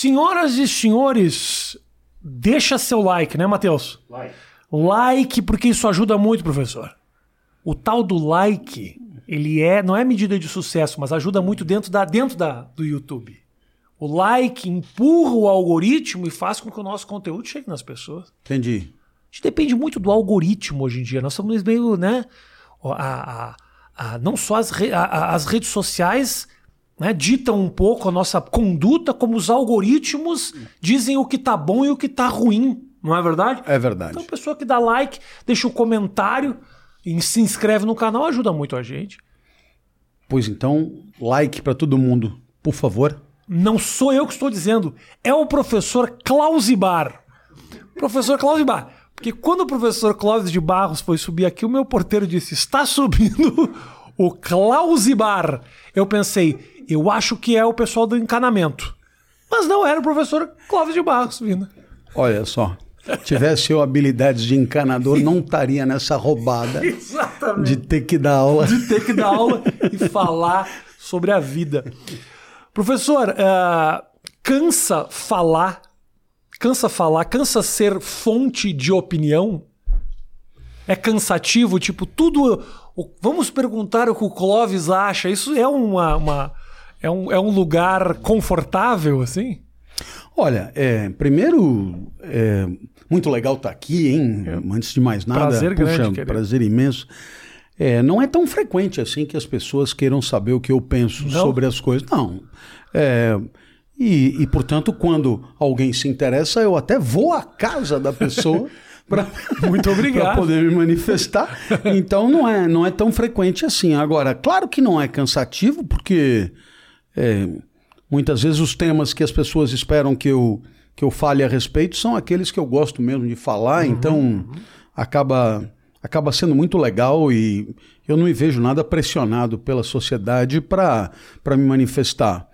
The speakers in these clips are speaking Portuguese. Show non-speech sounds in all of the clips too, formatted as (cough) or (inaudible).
Senhoras e senhores, deixa seu like, né, Matheus? Like. Like, porque isso ajuda muito, professor. O tal do like, ele é, não é medida de sucesso, mas ajuda muito dentro da dentro da do YouTube. O like empurra o algoritmo e faz com que o nosso conteúdo chegue nas pessoas. Entendi. A gente depende muito do algoritmo hoje em dia. Nós estamos meio, né? A, a, a, não só as, re, as redes sociais né, ditam um pouco a nossa conduta, como os algoritmos dizem o que tá bom e o que tá ruim. Não é verdade? É verdade. Então, a pessoa que dá like, deixa o um comentário e se inscreve no canal ajuda muito a gente. Pois então, like para todo mundo, por favor. Não sou eu que estou dizendo, é o professor Clausibar. Professor Clausibar. Porque quando o professor Clóvis de Barros foi subir aqui, o meu porteiro disse: está subindo o Clausibar. Eu pensei, eu acho que é o pessoal do encanamento. Mas não era o professor Clóvis de Barros vindo. Olha só. Tivesse eu habilidades de encanador, não estaria nessa roubada (laughs) Exatamente. de ter que dar aula. De ter que dar aula e (laughs) falar sobre a vida. Professor, uh, cansa falar, cansa falar, cansa ser fonte de opinião? É cansativo, tipo, tudo. Vamos perguntar o que o Clóvis acha. Isso é uma. uma é, um, é um lugar confortável, assim? Olha, é, primeiro, é muito legal estar aqui, hein? É. Antes de mais nada, prazer puxa, grande, prazer imenso. É, não é tão frequente assim que as pessoas queiram saber o que eu penso não? sobre as coisas. Não. É, e, e, portanto, quando alguém se interessa, eu até vou à casa da pessoa. (laughs) Pra, Muito obrigado. Para poder me manifestar. Então não é, não é tão frequente assim. Agora, claro que não é cansativo, porque é, muitas vezes os temas que as pessoas esperam que eu, que eu fale a respeito são aqueles que eu gosto mesmo de falar, Uhum. então acaba, acaba sendo muito legal e eu não me vejo nada pressionado pela sociedade para me manifestar.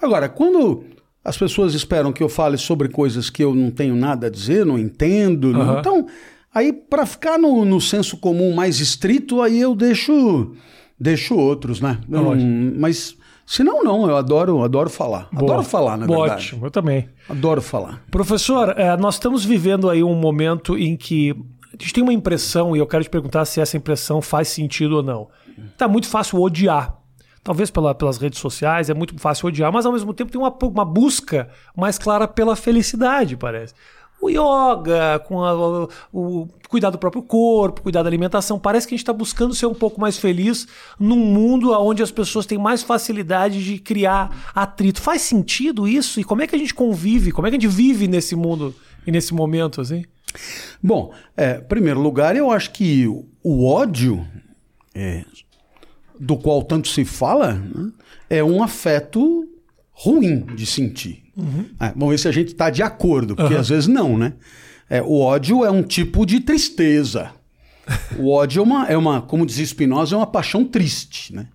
Agora, quando as pessoas esperam que eu fale sobre coisas que eu não tenho nada a dizer, não entendo, não- Aham. então, aí para ficar no, no senso comum mais estrito, aí eu deixo, deixo outros, né? Não- Lógico. mas se não, não, eu adoro, adoro falar. Boa. Adoro falar, na verdade. Ótimo, eu também. Adoro falar. Professor, eh, nós estamos vivendo aí um momento em que a gente tem uma impressão, e eu quero te perguntar se essa impressão faz sentido ou não. Tá muito fácil odiar. Talvez pela- pelas redes sociais é muito fácil odiar, mas ao mesmo tempo tem uma, uma busca mais clara pela felicidade, parece. O yoga, com a- o, cuidar do próprio corpo, cuidar da alimentação, parece que a gente está buscando ser um pouco mais feliz num mundo onde as pessoas têm mais facilidade de criar atrito. Faz sentido isso? E como é que a gente convive? Como é que a gente vive nesse mundo e nesse momento, assim? Bom, é, em primeiro lugar, eu acho que o- o ódio, é, do qual tanto se fala, né, é um afeto ruim de sentir. É, vamos ver se a gente está de acordo, porque Uhum. às vezes não, né? É, o ódio é um tipo de tristeza. O ódio é uma, é uma, como diz Spinoza, é uma paixão triste, né?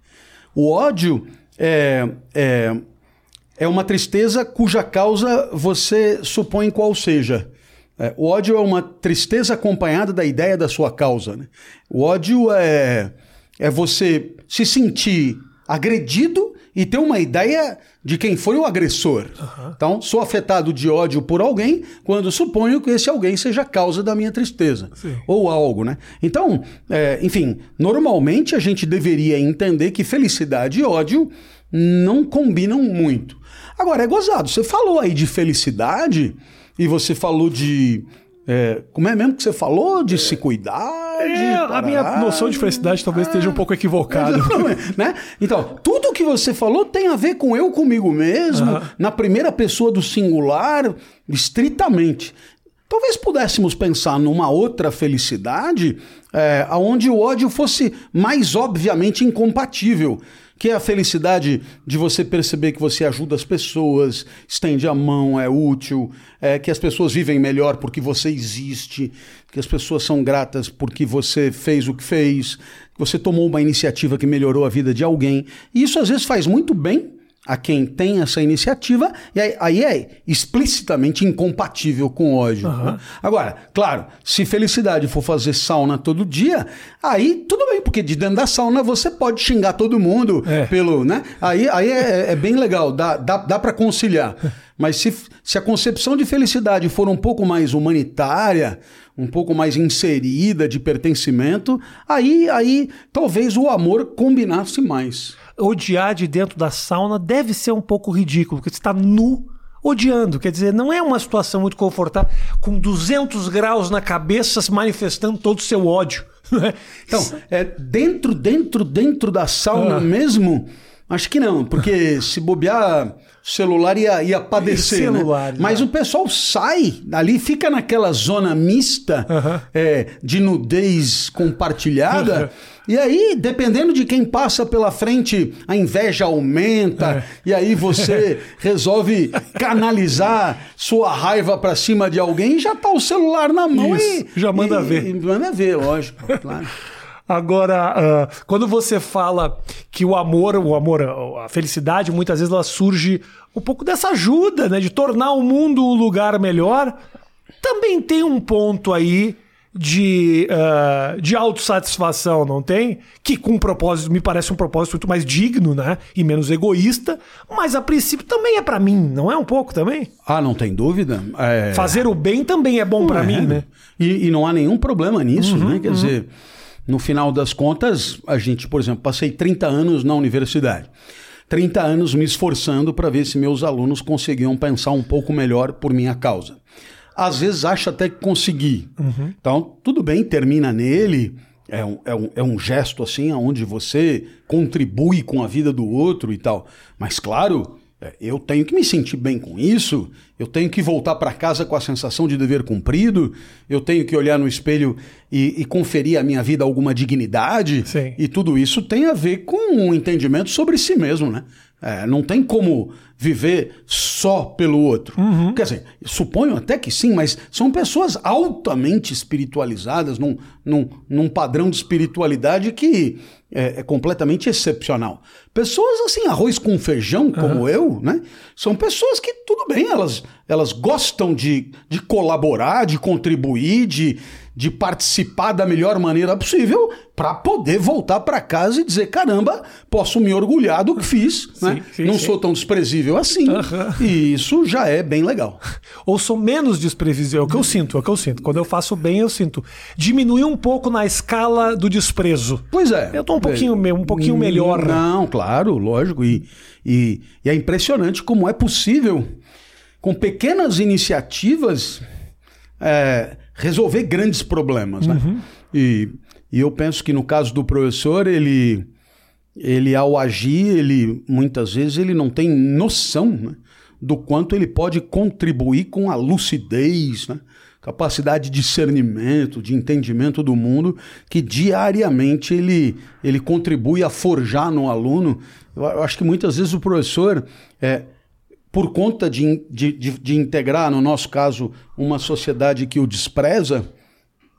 O ódio é, é, é uma tristeza cuja causa você supõe qual seja. É, o ódio é uma tristeza acompanhada da ideia da sua causa. né? O ódio é, é você se sentir agredido e ter uma ideia de quem foi o agressor. Então, sou afetado de ódio por alguém quando suponho que esse alguém seja a causa da minha tristeza. Sim. Ou algo, né? Então, é, enfim, normalmente a gente deveria entender que felicidade e ódio não combinam muito. Agora, é gozado. Você falou aí de felicidade e você falou de. É, como é mesmo que você falou? De se cuidar? de É, a minha noção de felicidade talvez esteja um pouco equivocada. né? Então, tudo que você falou tem a ver com eu comigo mesmo, Aham. na primeira pessoa do singular, estritamente. Talvez pudéssemos pensar numa outra felicidade, é, onde o ódio fosse mais obviamente incompatível. Que é a felicidade de você perceber que você ajuda as pessoas, estende a mão, é útil, é, que as pessoas vivem melhor porque você existe, que as pessoas são gratas porque você fez o que fez, que você tomou uma iniciativa que melhorou a vida de alguém. E isso às vezes faz muito bem a quem tem essa iniciativa, e aí, aí é explicitamente incompatível com ódio. Aham. né? Agora, claro, se felicidade for fazer sauna todo dia, aí tudo bem, porque de dentro da sauna você pode xingar todo mundo É. pelo, né? Aí, aí é, é bem legal, dá, dá, dá para conciliar. (laughs) Mas se, se a concepção de felicidade for um pouco mais humanitária, um pouco mais inserida de pertencimento, aí, aí talvez o amor combinasse mais. Odiar de dentro da sauna deve ser um pouco ridículo, porque você está nu odiando. Quer dizer, não é uma situação muito confortável, com 200 graus na cabeça se manifestando todo o seu ódio. (laughs) né? Então, é, dentro, dentro, dentro da sauna Ah. mesmo, acho que não, porque se bobear, celular ia, ia padecer. Celular, né? Mas o pessoal sai dali, fica naquela zona mista é, de nudez compartilhada. E aí, dependendo de quem passa pela frente, a inveja aumenta, É. e aí você (laughs) resolve canalizar sua raiva pra cima de alguém e já tá o celular na mão Isso, e. já manda e- ver. e manda ver, lógico, claro. Agora, ah, quando você fala que o amor, o amor, a felicidade, muitas vezes ela surge um pouco dessa ajuda, né, de tornar o mundo um lugar melhor, também tem um ponto aí de, ah, de autossatisfação, não tem? Que com um propósito, me parece um propósito muito mais digno, né, e menos egoísta, mas a princípio também é pra mim, não é um pouco também? Ah, não tem dúvida. É... Fazer o bem também é bom pra É. mim, né? E, e não há nenhum problema nisso, né? Quer dizer, no final das contas, a gente, por exemplo, passei 30 anos na universidade. 30 anos me esforçando para ver se meus alunos conseguiam pensar um pouco melhor por minha causa. Às vezes acho até que consegui. Então, tudo bem, termina nele. É um, é, um, é um gesto assim, onde você contribui com a vida do outro e tal. Mas, claro, eu tenho que me sentir bem com isso, eu tenho que voltar para casa com a sensação de dever cumprido, eu tenho que olhar no espelho e, e conferir à minha vida alguma dignidade. Sim. E tudo isso tem a ver com um entendimento sobre si mesmo, né? É, não tem como viver só pelo outro. Quer dizer, suponho até que sim, mas são pessoas altamente espiritualizadas, num, num, num padrão de espiritualidade que é, é completamente excepcional. Pessoas assim, arroz com feijão, como eu, né? São pessoas que, tudo bem, elas, elas gostam de, de colaborar, de contribuir, de, de participar da melhor maneira possível para poder voltar para casa e dizer: caramba, posso me orgulhar do que fiz, né? sim, Não sim. sou tão desprezível assim. Aham. E isso já é bem legal. Ou sou menos desprevisível. É o que eu sinto, é o que eu sinto. Quando eu faço bem, eu sinto. Diminuir um pouco na escala do desprezo. Pois é. Eu tô um pouquinho me- um pouquinho melhor, né? Não, claro, lógico. E, e, e é impressionante como é possível, com pequenas iniciativas, é, resolver grandes problemas. Né? Uhum. E, e eu penso que no caso do professor, ele, ele ao agir, ele muitas vezes ele não tem noção né, do quanto ele pode contribuir com a lucidez, né? capacidade de discernimento, de entendimento do mundo, que diariamente ele, ele contribui a forjar no aluno. Eu, acho que muitas vezes o professor, é, por conta de, de, de, de integrar, no nosso caso, uma sociedade que o despreza,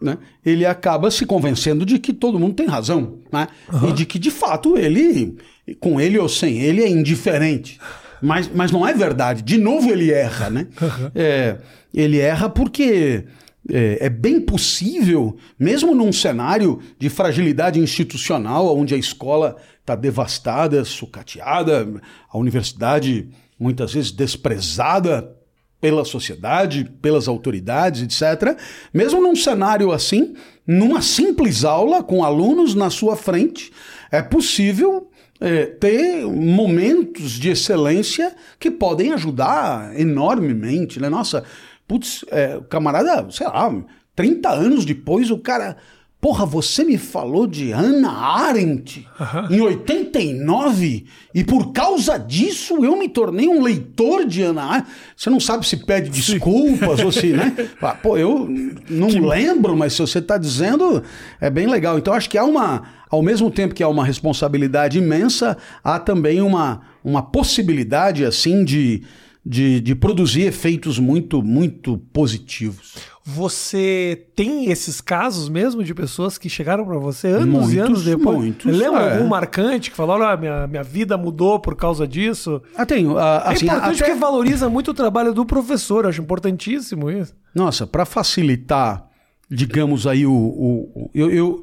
né, ele acaba se convencendo de que todo mundo tem razão, né? E de que, de fato, ele, com ele ou sem ele, é indiferente. Mas, mas não é verdade. De novo ele erra, né? É, ele erra porque é, é bem possível, mesmo num cenário de fragilidade institucional, onde a escola está devastada, sucateada, a universidade muitas vezes desprezada pela sociedade, pelas autoridades, etc. Mesmo num cenário assim, numa simples aula com alunos na sua frente, é possível é, ter momentos de excelência que podem ajudar enormemente, né? Nossa, putz, é, camarada, sei lá, 30 anos depois, o cara. Porra, você me falou de Hannah Arendt em 89 e por causa disso eu me tornei um leitor de Hannah Arendt. Você não sabe se pede desculpas ou se, né? (laughs) Ah, Pô, eu não lembro, mas se você está dizendo, é bem legal. Então acho que há uma, ao mesmo tempo que há uma responsabilidade imensa, há também uma, uma possibilidade assim de de, de produzir efeitos muito, muito positivos. Você tem esses casos mesmo de pessoas que chegaram para você anos Muitos, e anos depois? muitos, Lembra é. algum marcante que falou, olha, minha, minha vida mudou por causa disso? Ah, tenho. ah, É assim, importante até- porque valoriza muito o trabalho do professor, acho importantíssimo isso. Nossa, para facilitar, digamos aí, o. o- o- eu, eu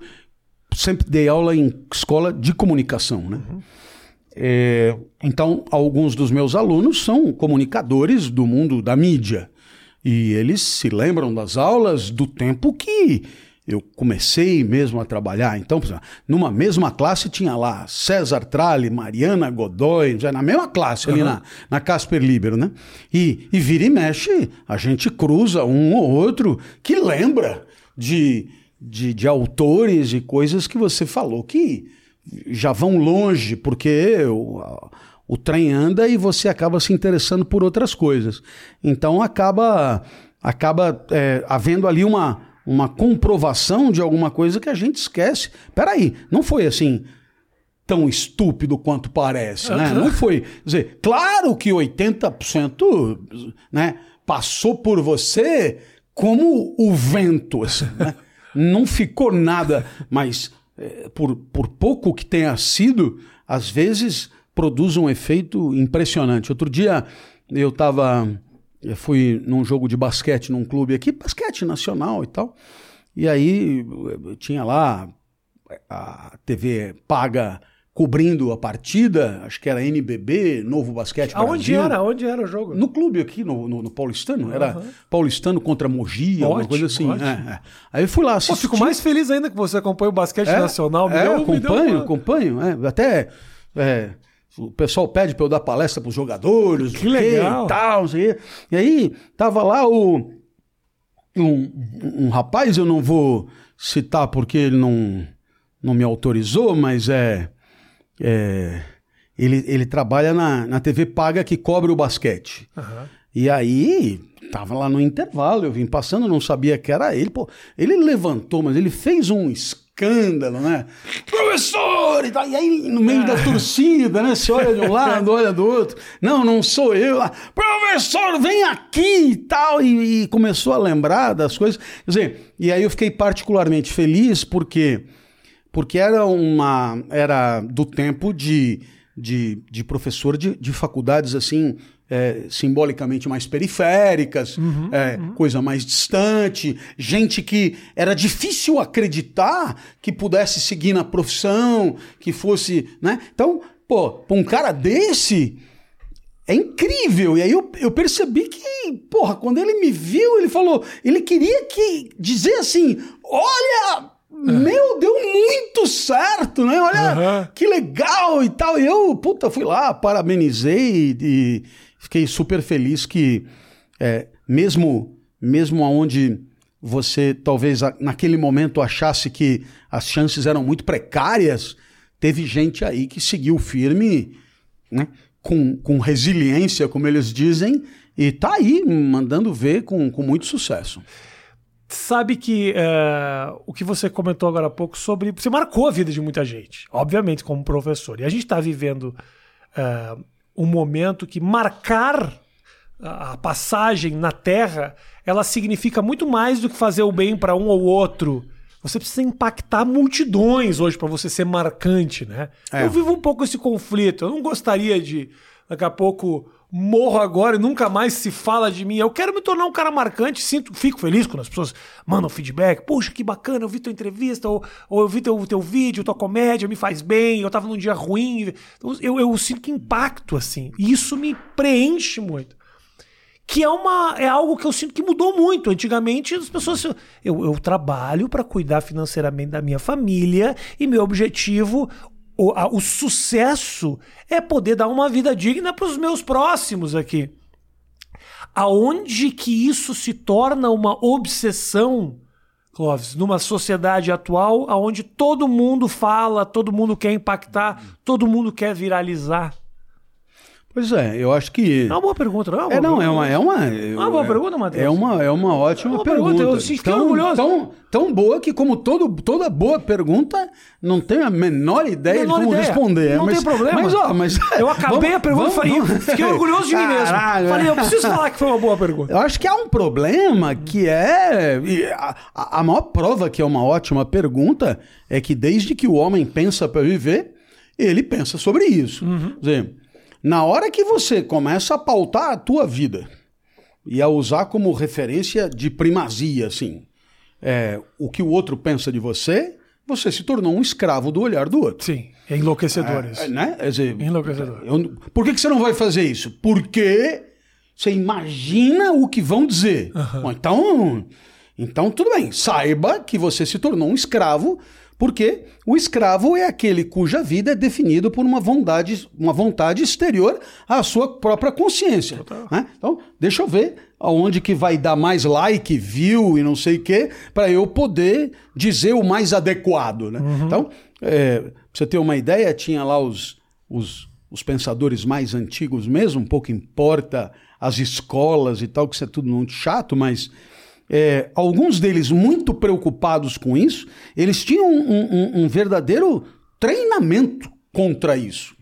sempre dei aula em escola de comunicação, né? É, então, alguns dos meus alunos são comunicadores do mundo da mídia. E eles se lembram das aulas do tempo que eu comecei mesmo a trabalhar. Então, numa mesma classe tinha lá César Tralli, Mariana Godoy, já na mesma classe, ali na, na Casper Libero, né? E, e vira e mexe, a gente cruza um ou outro que lembra de, de, de autores e coisas que você falou que já vão longe, porque o, o trem anda e você acaba se interessando por outras coisas. Então acaba, acaba é, havendo ali uma, uma comprovação de alguma coisa que a gente esquece. Peraí, não foi assim tão estúpido quanto parece, né? Não foi. Quer dizer, claro que 80% né, passou por você como o vento, assim, né? Não ficou nada, mas por, por pouco que tenha sido, às vezes produz um efeito impressionante. Outro dia eu estava, eu fui num jogo de basquete num clube aqui, basquete nacional e tal, e aí eh, tinha lá a TV paga cobrindo a partida, acho que era NBB, Novo Basquete Aonde Brasil. era? Aonde era o jogo? No clube aqui, no, no, no Paulistano. Era Paulistano contra Mogi, alguma Ótimo, coisa assim. é, é. Aí eu fui lá Pô, assistir. fico mais feliz ainda que você acompanha o basquete É, nacional. Me é, deu, me deu acompanho, acompanho. é. Até é, o pessoal pede para eu dar palestra para os jogadores. Que legal. E, tal, e aí tava lá o, um, um rapaz, eu não vou citar porque ele não, não me autorizou, mas é... é ele, ele trabalha na, na TV paga que cobre o basquete. Aham. E aí, tava lá no intervalo, eu vim passando, não sabia que era ele. Pô, ele levantou, mas ele fez um escândalo, né? Professor! E, e aí, no meio da torcida, né? Você olha de um lado, olha do outro. Não, não sou eu. Ah, Professor, vem aqui e tal. E, e começou a lembrar das coisas. Quer dizer, e aí eu fiquei particularmente feliz porque porque era uma era do tempo de, de, de professor de, de faculdades assim é, simbolicamente mais periféricas, é, coisa mais distante, gente que era difícil acreditar que pudesse seguir na profissão, que fosse, né? Então, pô, pra um cara desse é incrível. E aí eu, eu percebi que, porra, quando ele me viu, ele falou, ele queria que dizer assim, olha, meu, deu muito certo, né? Olha, Aham. que legal e tal. E eu, puta, fui lá, parabenizei e, e fiquei super feliz que, é, mesmo, mesmo aonde você talvez naquele momento achasse que as chances eram muito precárias, teve gente aí que seguiu firme, né? Com, com resiliência, como eles dizem, e tá aí mandando ver com, com muito sucesso. Sabe que é, o que você comentou agora há pouco sobre. Você marcou a vida de muita gente, obviamente, como professor. E a gente está vivendo é, um momento que marcar a a passagem na Terra ela significa muito mais do que fazer o bem para um ou outro. Você precisa impactar multidões hoje para você ser marcante, né? É. Eu vivo um pouco esse conflito. Eu não gostaria de, daqui a pouco, morro agora e nunca mais se fala de mim. Eu quero me tornar um cara marcante, sinto, fico feliz quando as pessoas mandam feedback. Poxa, que bacana, eu vi tua entrevista, ou, ou eu vi teu, teu vídeo, tua comédia, me faz bem, eu tava num dia ruim. Então, Eu, eu sinto impacto, assim. E isso me preenche muito que é uma é algo que eu sinto que mudou muito. Antigamente as pessoas eu, eu trabalho para cuidar financeiramente da minha família e meu objetivo o, a- o sucesso é poder dar uma vida digna para os meus próximos aqui. Aonde que isso se torna uma obsessão, Clóvis, numa sociedade atual aonde todo mundo fala, todo mundo quer impactar, todo mundo quer viralizar. Pois é, eu acho que. É uma boa pergunta, não é? Uma É, não, boa é uma. É uma, É uma boa pergunta, Matheus. É uma, é uma ótima É uma pergunta. pergunta, eu fiquei tão, orgulhoso. Tão, tão, boa que, como todo, toda boa pergunta, não tenho a menor ideia Menor de como ideia. responder. Não mas, tem problema. Mas, ó, mas. Eu acabei vamos- a pergunta e vamos- fiquei orgulhoso de mim mesmo. Falei, é. eu preciso falar que foi uma boa pergunta. Eu acho que há um problema que é. A, a- maior prova que é uma ótima pergunta é que desde que o homem pensa para viver, ele pensa sobre isso. Quer dizer, na hora que você começa a pautar a tua vida e a usar como referência de primazia, assim, é, o que o outro pensa de você, você se tornou um escravo do olhar do outro. Sim, é enlouquecedor isso. É, né? Quer dizer, Enlouquecedor. eu- por que, que você não vai fazer isso? Porque você imagina o que vão dizer. Bom, então, então, tudo bem. Saiba que você se tornou um escravo, porque o escravo é aquele cuja vida é definida por uma vontade, uma vontade exterior à sua própria consciência. né? Então, deixa eu ver aonde que vai dar mais like, view e não sei o quê, para eu poder dizer o mais adequado. Né? Então, é, pra você ter uma ideia, tinha lá os, os, os pensadores mais antigos mesmo, um pouco importa as escolas e tal, que isso é tudo muito chato, mas é, alguns deles muito preocupados com isso, eles tinham um, um- um verdadeiro treinamento contra isso.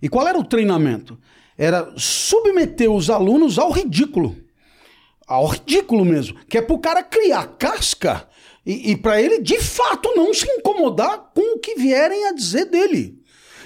E qual era o treinamento? Era submeter os alunos ao ridículo. Ao ridículo mesmo. Que é pro cara criar casca e, e para ele, de fato, não se incomodar com o que vierem a dizer dele.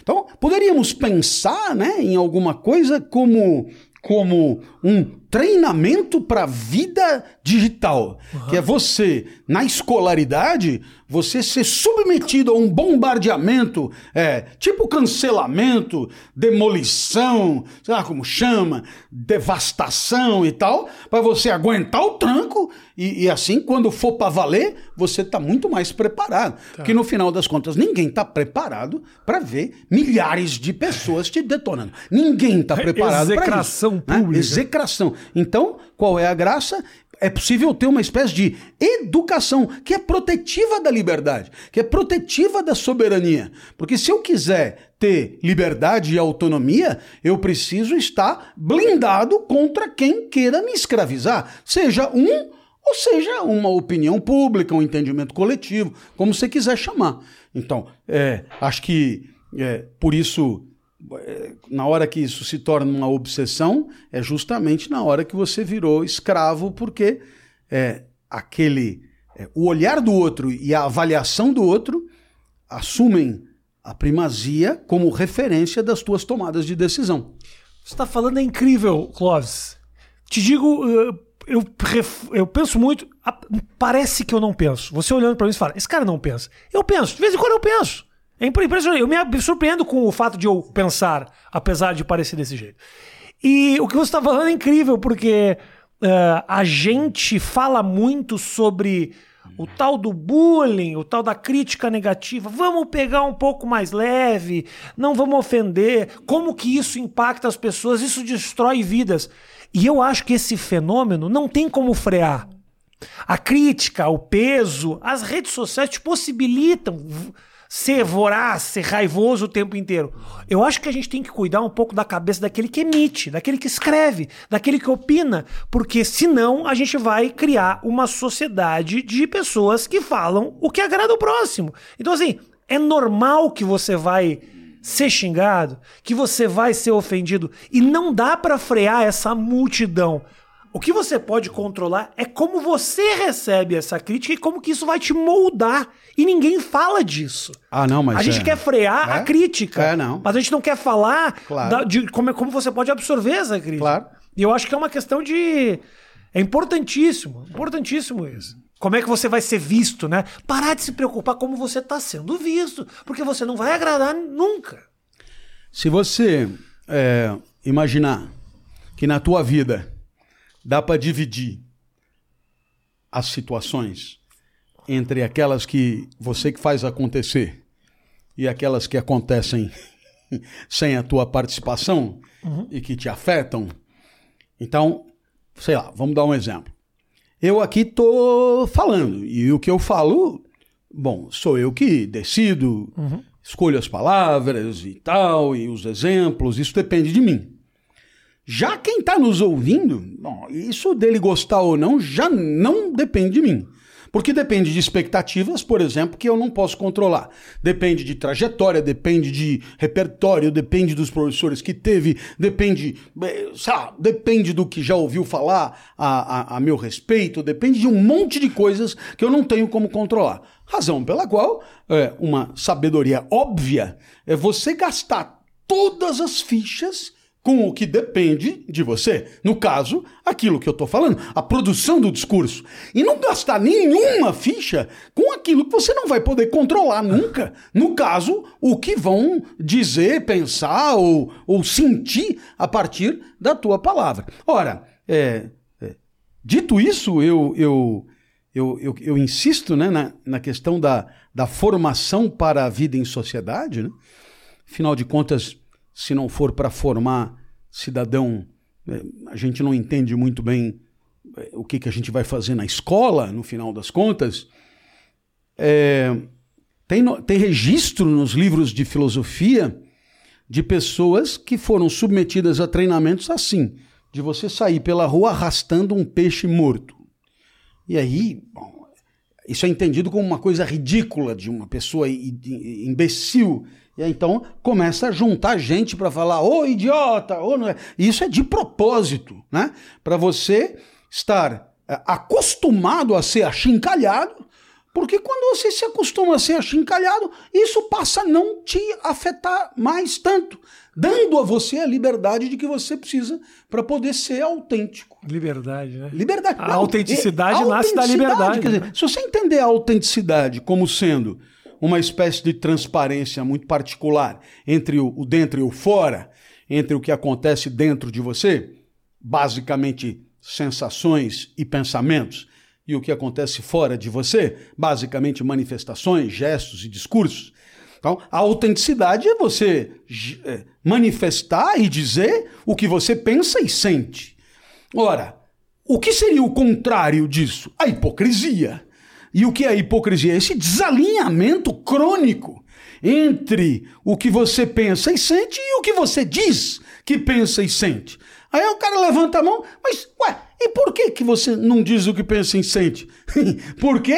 Então, poderíamos pensar né, em alguma coisa como, como um treinamento para a vida digital. Que é você, na escolaridade, você ser submetido a um bombardeamento, é, tipo cancelamento, demolição, sei lá como chama, devastação e tal, para você aguentar o tranco e, e assim, quando for para valer, você tá muito mais preparado. Porque no final das contas, ninguém tá preparado para ver milhares de pessoas te detonando. Ninguém tá (laughs) preparado para isso. Execração né? pública. Execração. Então, qual é a graça? É possível ter uma espécie de educação que é protetiva da liberdade, que é protetiva da soberania. Porque se eu quiser ter liberdade e autonomia, eu preciso estar blindado contra quem queira me escravizar, seja um ou seja uma opinião pública, um entendimento coletivo, como você quiser chamar. Então, é, acho que é, por isso na hora que isso se torna uma obsessão, é justamente na hora que você virou escravo, porque é, aquele é, o olhar do outro e a avaliação do outro assumem a primazia como referência das tuas tomadas de decisão. Você está falando é incrível, Clóvis. Te digo, uh, eu, eu penso muito. Parece que eu não penso. Você olhando para mim e fala, esse cara não pensa. Eu penso, de vez em quando eu penso. É impre- impressionante. Eu me surpreendo com o fato de eu pensar, apesar de parecer desse jeito. E o que você está falando é incrível, porque uh, a gente fala muito sobre o tal do bullying, o tal da crítica negativa. Vamos pegar um pouco mais leve, não vamos ofender. Como que isso impacta as pessoas? Isso destrói vidas. E eu acho que esse fenômeno não tem como frear. A crítica, o peso, as redes sociais te possibilitam ser voraz, ser raivoso o tempo inteiro. Eu acho que a gente tem que cuidar um pouco da cabeça daquele que emite, daquele que escreve, daquele que opina, porque senão a gente vai criar uma sociedade de pessoas que falam o que agrada o próximo. Então, assim, é normal que você vai ser xingado, que você vai ser ofendido e não dá pra frear essa multidão. O que você pode controlar é como você recebe essa crítica e como que isso vai te moldar. E ninguém fala disso. Ah, não, mas a gente é- quer frear É? a crítica. É, não. Mas a gente não quer falar Claro. da- de como, é- como você pode absorver essa crítica. Claro. E eu acho que é uma questão de. É importantíssimo. Importantíssimo isso. Como é que você vai ser visto, né? Parar de se preocupar como você está sendo visto. Porque você não vai agradar nunca. Se você é, imaginar que na tua vida dá para dividir as situações entre aquelas que você que faz acontecer e aquelas que acontecem (laughs) sem a tua participação e que te afetam, então, sei lá, vamos dar um exemplo. Eu aqui tô falando e o que eu falo, bom, sou eu que decido, escolho as palavras e tal, e os exemplos, isso depende de mim. Já quem está nos ouvindo, bom, isso dele gostar ou não já não depende de mim. Porque depende de expectativas, por exemplo, que eu não posso controlar. Depende de trajetória, depende de repertório, depende dos professores que teve, depende, eh, sabe, depende do que já ouviu falar a, a, a meu respeito, depende de um monte de coisas que eu não tenho como controlar. Razão pela qual é, uma sabedoria óbvia é você gastar todas as fichas com o que depende de você. No caso, aquilo que eu estou falando, a produção do discurso. E não gastar nenhuma ficha com aquilo que você não vai poder controlar nunca. No caso, o que vão dizer, pensar ou, ou sentir a partir da tua palavra. Ora, é, é, dito isso, eu, eu, eu, eu, eu insisto né, na, na questão da, da formação para a vida em sociedade. Né? Afinal de contas se não for para formar cidadão, é, a gente não entende muito bem é, o que, que a gente vai fazer na escola, no final das contas. É, tem, tem registro nos livros de filosofia de pessoas que foram submetidas a treinamentos assim, de você sair pela rua arrastando um peixe morto. E aí, bom, isso é entendido como uma coisa ridícula de uma pessoa imbecil e aí, então começa a juntar gente para falar, ô idiota, ô não é. Isso é de propósito, né? Para você estar é, acostumado a ser achincalhado, porque quando você se acostuma a ser achincalhado, isso passa a não te afetar mais tanto, dando a você a liberdade de que você precisa para poder ser autêntico. Liberdade, né? Liberdade. A não, autenticidade é, nasce da liberdade. Quer dizer, né? se você entender a autenticidade como sendo uma espécie de transparência muito particular entre o, dentro e o fora, entre o que acontece dentro de você, basicamente sensações e pensamentos, e o que acontece fora de você, basicamente manifestações, gestos e discursos. Então, a autenticidade é você é, manifestar e dizer o que você pensa e sente. Ora, o que seria o contrário disso? A hipocrisia. E o que é hipocrisia? Esse desalinhamento crônico entre o que você pensa e sente e o que você diz que pensa e sente. Aí o cara levanta a mão, mas, ué, e por que, que você não diz o que pensa e sente? (laughs) Porque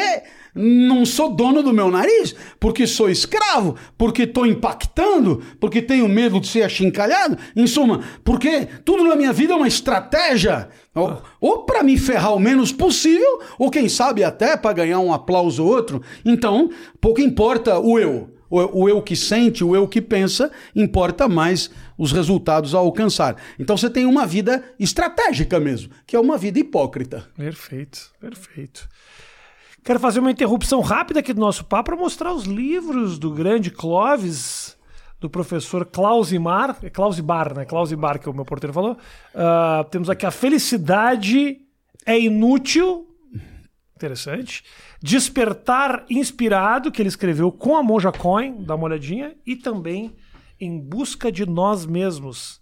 não sou dono do meu nariz, porque sou escravo, porque estou impactando, porque tenho medo de ser achincalhado. Em suma, porque tudo na minha vida é uma estratégia. Ou, ou para me ferrar o menos possível, ou quem sabe até para ganhar um aplauso ou outro. Então, pouco importa o eu. O, eu que sente, o eu que pensa, importa mais os resultados a alcançar. Então você tem uma vida estratégica mesmo, que é uma vida hipócrita. Perfeito, perfeito. Quero fazer uma interrupção rápida aqui do nosso papo para mostrar os livros do grande Clóvis, do professor Clausimar. É Clausibar, né? Clausibar, que o meu porteiro falou. Uh, temos aqui A Felicidade é Inútil. Interessante. Despertar Inspirado, que ele escreveu com a Monja Coin, dá uma olhadinha. E também Em Busca de Nós Mesmos.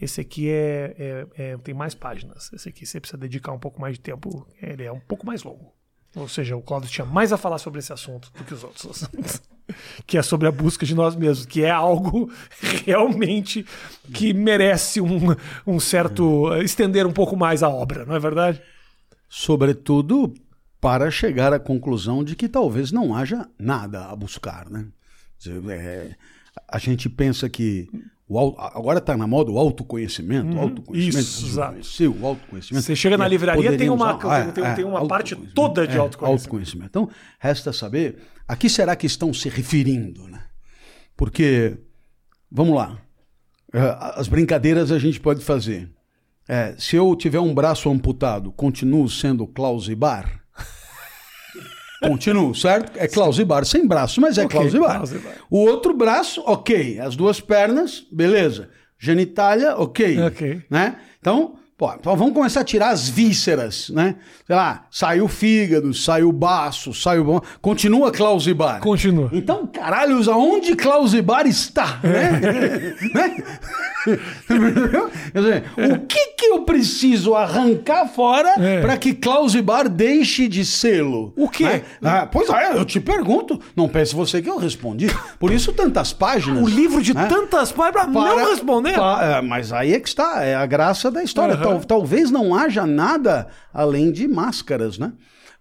Esse aqui é, é, é, tem mais páginas. Esse aqui você precisa dedicar um pouco mais de tempo. Ele é um pouco mais longo. Ou seja, o Cláudio tinha mais a falar sobre esse assunto do que os outros assuntos. (laughs) que é sobre a busca de nós mesmos, que é algo (laughs) realmente que merece um, um certo. estender um pouco mais a obra, não é verdade? Sobretudo para chegar à conclusão de que talvez não haja nada a buscar, né? É, a gente pensa que o, agora está na moda o autoconhecimento. Hum, autoconhecimento isso, exato. O autoconhecimento. Você chega na livraria, tem uma, usar, tem, é, tem uma parte toda de é, autoconhecimento. autoconhecimento. Então, resta saber a que será que estão se referindo. Né? Porque, vamos lá, é, as brincadeiras a gente pode fazer. É, se eu tiver um braço amputado, continuo sendo Klaus Bar? Continuo, certo? É Clausibar sem braço, mas é okay, Clausibar. O outro braço, ok. As duas pernas, beleza. Genitália, ok. Ok. Né? Então, pô, então vamos começar a tirar as vísceras, né? Sei lá, sai o fígado, sai o baço, sai o... Continua Clausibar. Continua. Então, caralhos, aonde Clausibar está, né? (laughs) né? Quer dizer, o que, que eu preciso arrancar fora É. para que Clausibar deixe de sê-lo? O quê? Né? Ah, pois é, eu te pergunto. Não pense você que eu respondi. Por isso tantas páginas. O livro de né? tantas páginas pra Para- não responder. pa- é, mas aí é que está, é a graça da história. Aham. Tal- talvez não haja nada além de máscaras, né?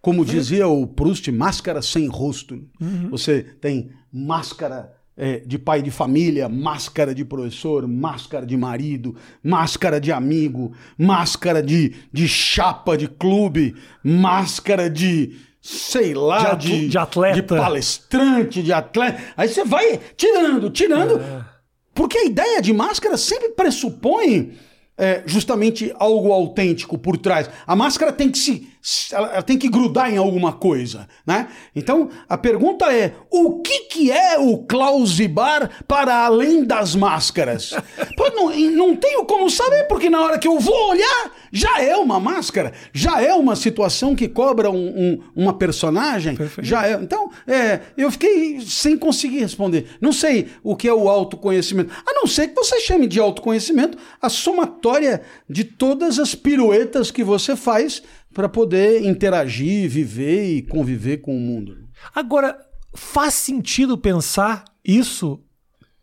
Como dizia o Proust, máscara sem rosto. Uhum. Você tem máscara é, de pai de família, máscara de professor, máscara de marido, máscara de amigo, máscara de, de chapa de clube, máscara de sei lá, De de, de atleta. de palestrante, de atleta. Aí você vai tirando, tirando. É. Porque a ideia de máscara sempre pressupõe é, justamente algo autêntico por trás. A máscara tem que se. Ela, ela tem que grudar em alguma coisa, né? Então a pergunta é: o que, que é o Clausibar para além das máscaras? (laughs) Pô, não, não tenho como saber, porque na hora que eu vou olhar, já é uma máscara, já é uma situação que cobra um- um- uma personagem, Perfeito. já é. Então, é, eu fiquei sem conseguir responder. Não sei o que é o autoconhecimento. A não ser que você chame de autoconhecimento a somatória de todas as piruetas que você faz para poder interagir, viver e conviver com o mundo. Agora, faz sentido pensar isso,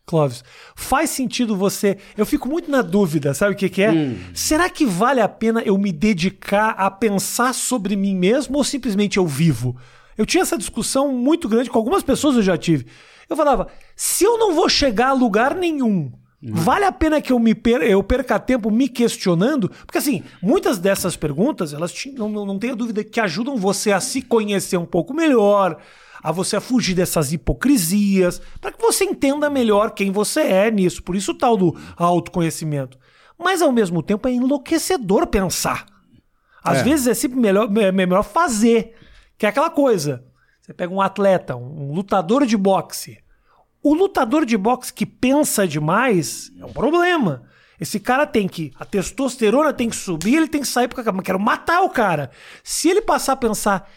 Clóvis? Faz sentido você. Eu fico muito na dúvida, sabe o que, que é? Hum. Será que vale a pena eu me dedicar a pensar sobre mim mesmo ou simplesmente eu vivo? Eu tinha essa discussão muito grande com algumas pessoas eu já tive. Eu falava, se eu não vou chegar a lugar nenhum, vale a pena que eu me per eu perca tempo me questionando? Porque assim, muitas dessas perguntas, elas te- não, não, tenha dúvida que ajudam você a se conhecer um pouco melhor, a você a fugir dessas hipocrisias, para que você entenda melhor quem você é nisso. Por isso o tal do autoconhecimento. Mas ao mesmo tempo é enlouquecedor pensar. Às É. vezes é sempre melhor, é melhor fazer. Que é aquela coisa. Você pega um atleta, um lutador de boxe. O lutador de boxe que pensa demais é um problema. Esse cara tem que. A testosterona tem que subir, ele tem que sair porque eu quero matar o cara. Se ele passar a pensar,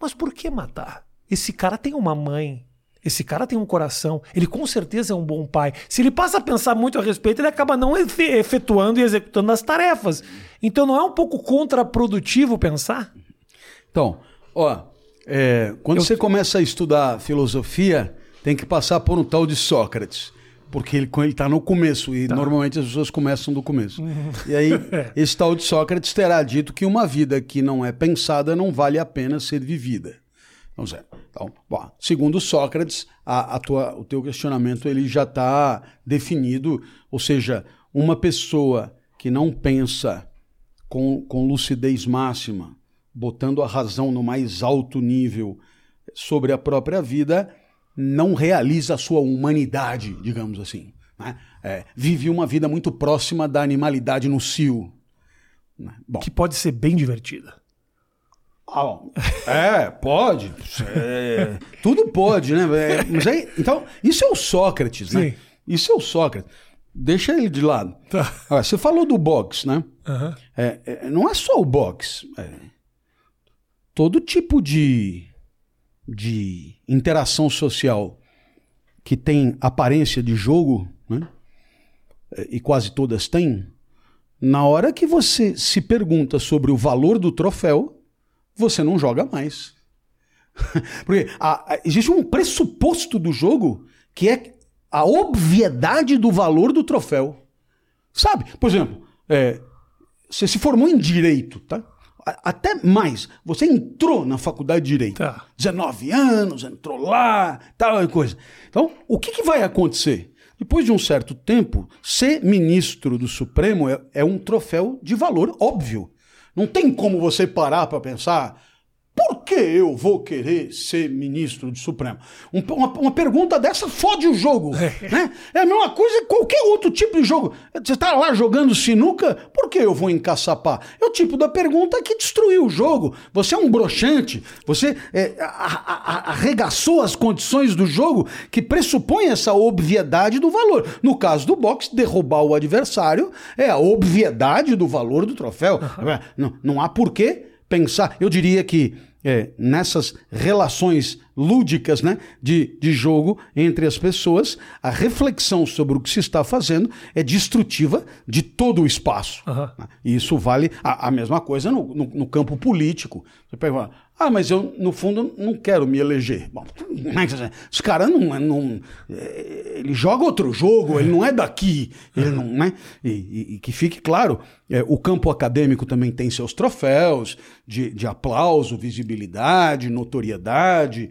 mas por que matar? Esse cara tem uma mãe. Esse cara tem um coração. Ele com certeza é um bom pai. Se ele passa a pensar muito a respeito, ele acaba não efe- efetuando e executando as tarefas. Então não é um pouco contraprodutivo pensar? Então, ó, é, quando você começa a estudar filosofia, tem que passar por um tal de Sócrates. Porque ele, está no começo, e normalmente as pessoas começam do começo. (laughs) E aí, esse tal de Sócrates terá dito que uma vida que não é pensada não vale a pena ser vivida. Então, Zé, então bom, segundo Sócrates, a, a tua, o teu questionamento ele já está definido, ou seja, uma pessoa que não pensa com, com lucidez máxima, botando a razão no mais alto nível sobre a própria vida, não realiza a sua humanidade, digamos assim. né? É, vive uma vida muito próxima da animalidade no cio. né? Bom, Que pode ser bem divertida. ah. É, pode. É, tudo pode, né? É, mas aí, então, isso é o Sócrates, né? Sim. Isso é o Sócrates. Deixa ele de lado. Tá. Agora, você falou do boxe, né? É, é, não é só o boxe. é todo tipo de, de interação social que tem aparência de jogo, né? E quase todas têm, na hora que você se pergunta sobre o valor do troféu, você não joga mais. (laughs) Porque a- a- existe um pressuposto do jogo que é a obviedade do valor do troféu. Sabe? Por exemplo, é, você se formou em direito, tá? Até mais, você entrou na faculdade de direito. Tá. 19 anos, entrou lá, tal coisa. Então, o que, que vai acontecer? Depois de um certo tempo, ser ministro do Supremo é, é um troféu de valor óbvio. Não tem como você parar para pensar. Por que eu vou querer ser ministro do Supremo? Um- uma, uma pergunta dessa fode o jogo. né? É a mesma coisa que qualquer outro tipo de jogo. Você está lá jogando sinuca, por que eu vou encaçapar? É o tipo da pergunta que destruiu o jogo. Você é um broxante, você é, a- a- arregaçou as condições do jogo que pressupõe essa obviedade do valor. No caso do boxe, derrubar o adversário é a obviedade do valor do troféu. Não, não há por que pensar. Eu diria que é, nessas relações lúdicas né, de, de jogo entre as pessoas, a reflexão sobre o que se está fazendo é destrutiva de todo o espaço. Uhum. E isso vale a, a mesma coisa no, no, no, campo político. Você pega ah, mas eu, no fundo, não quero me eleger. Bom, os caras não, não. É, ele joga outro jogo, ele não é daqui. Ele não, né? E, e, e que fique claro, é, o campo acadêmico também tem seus troféus de, de aplauso, visibilidade, notoriedade,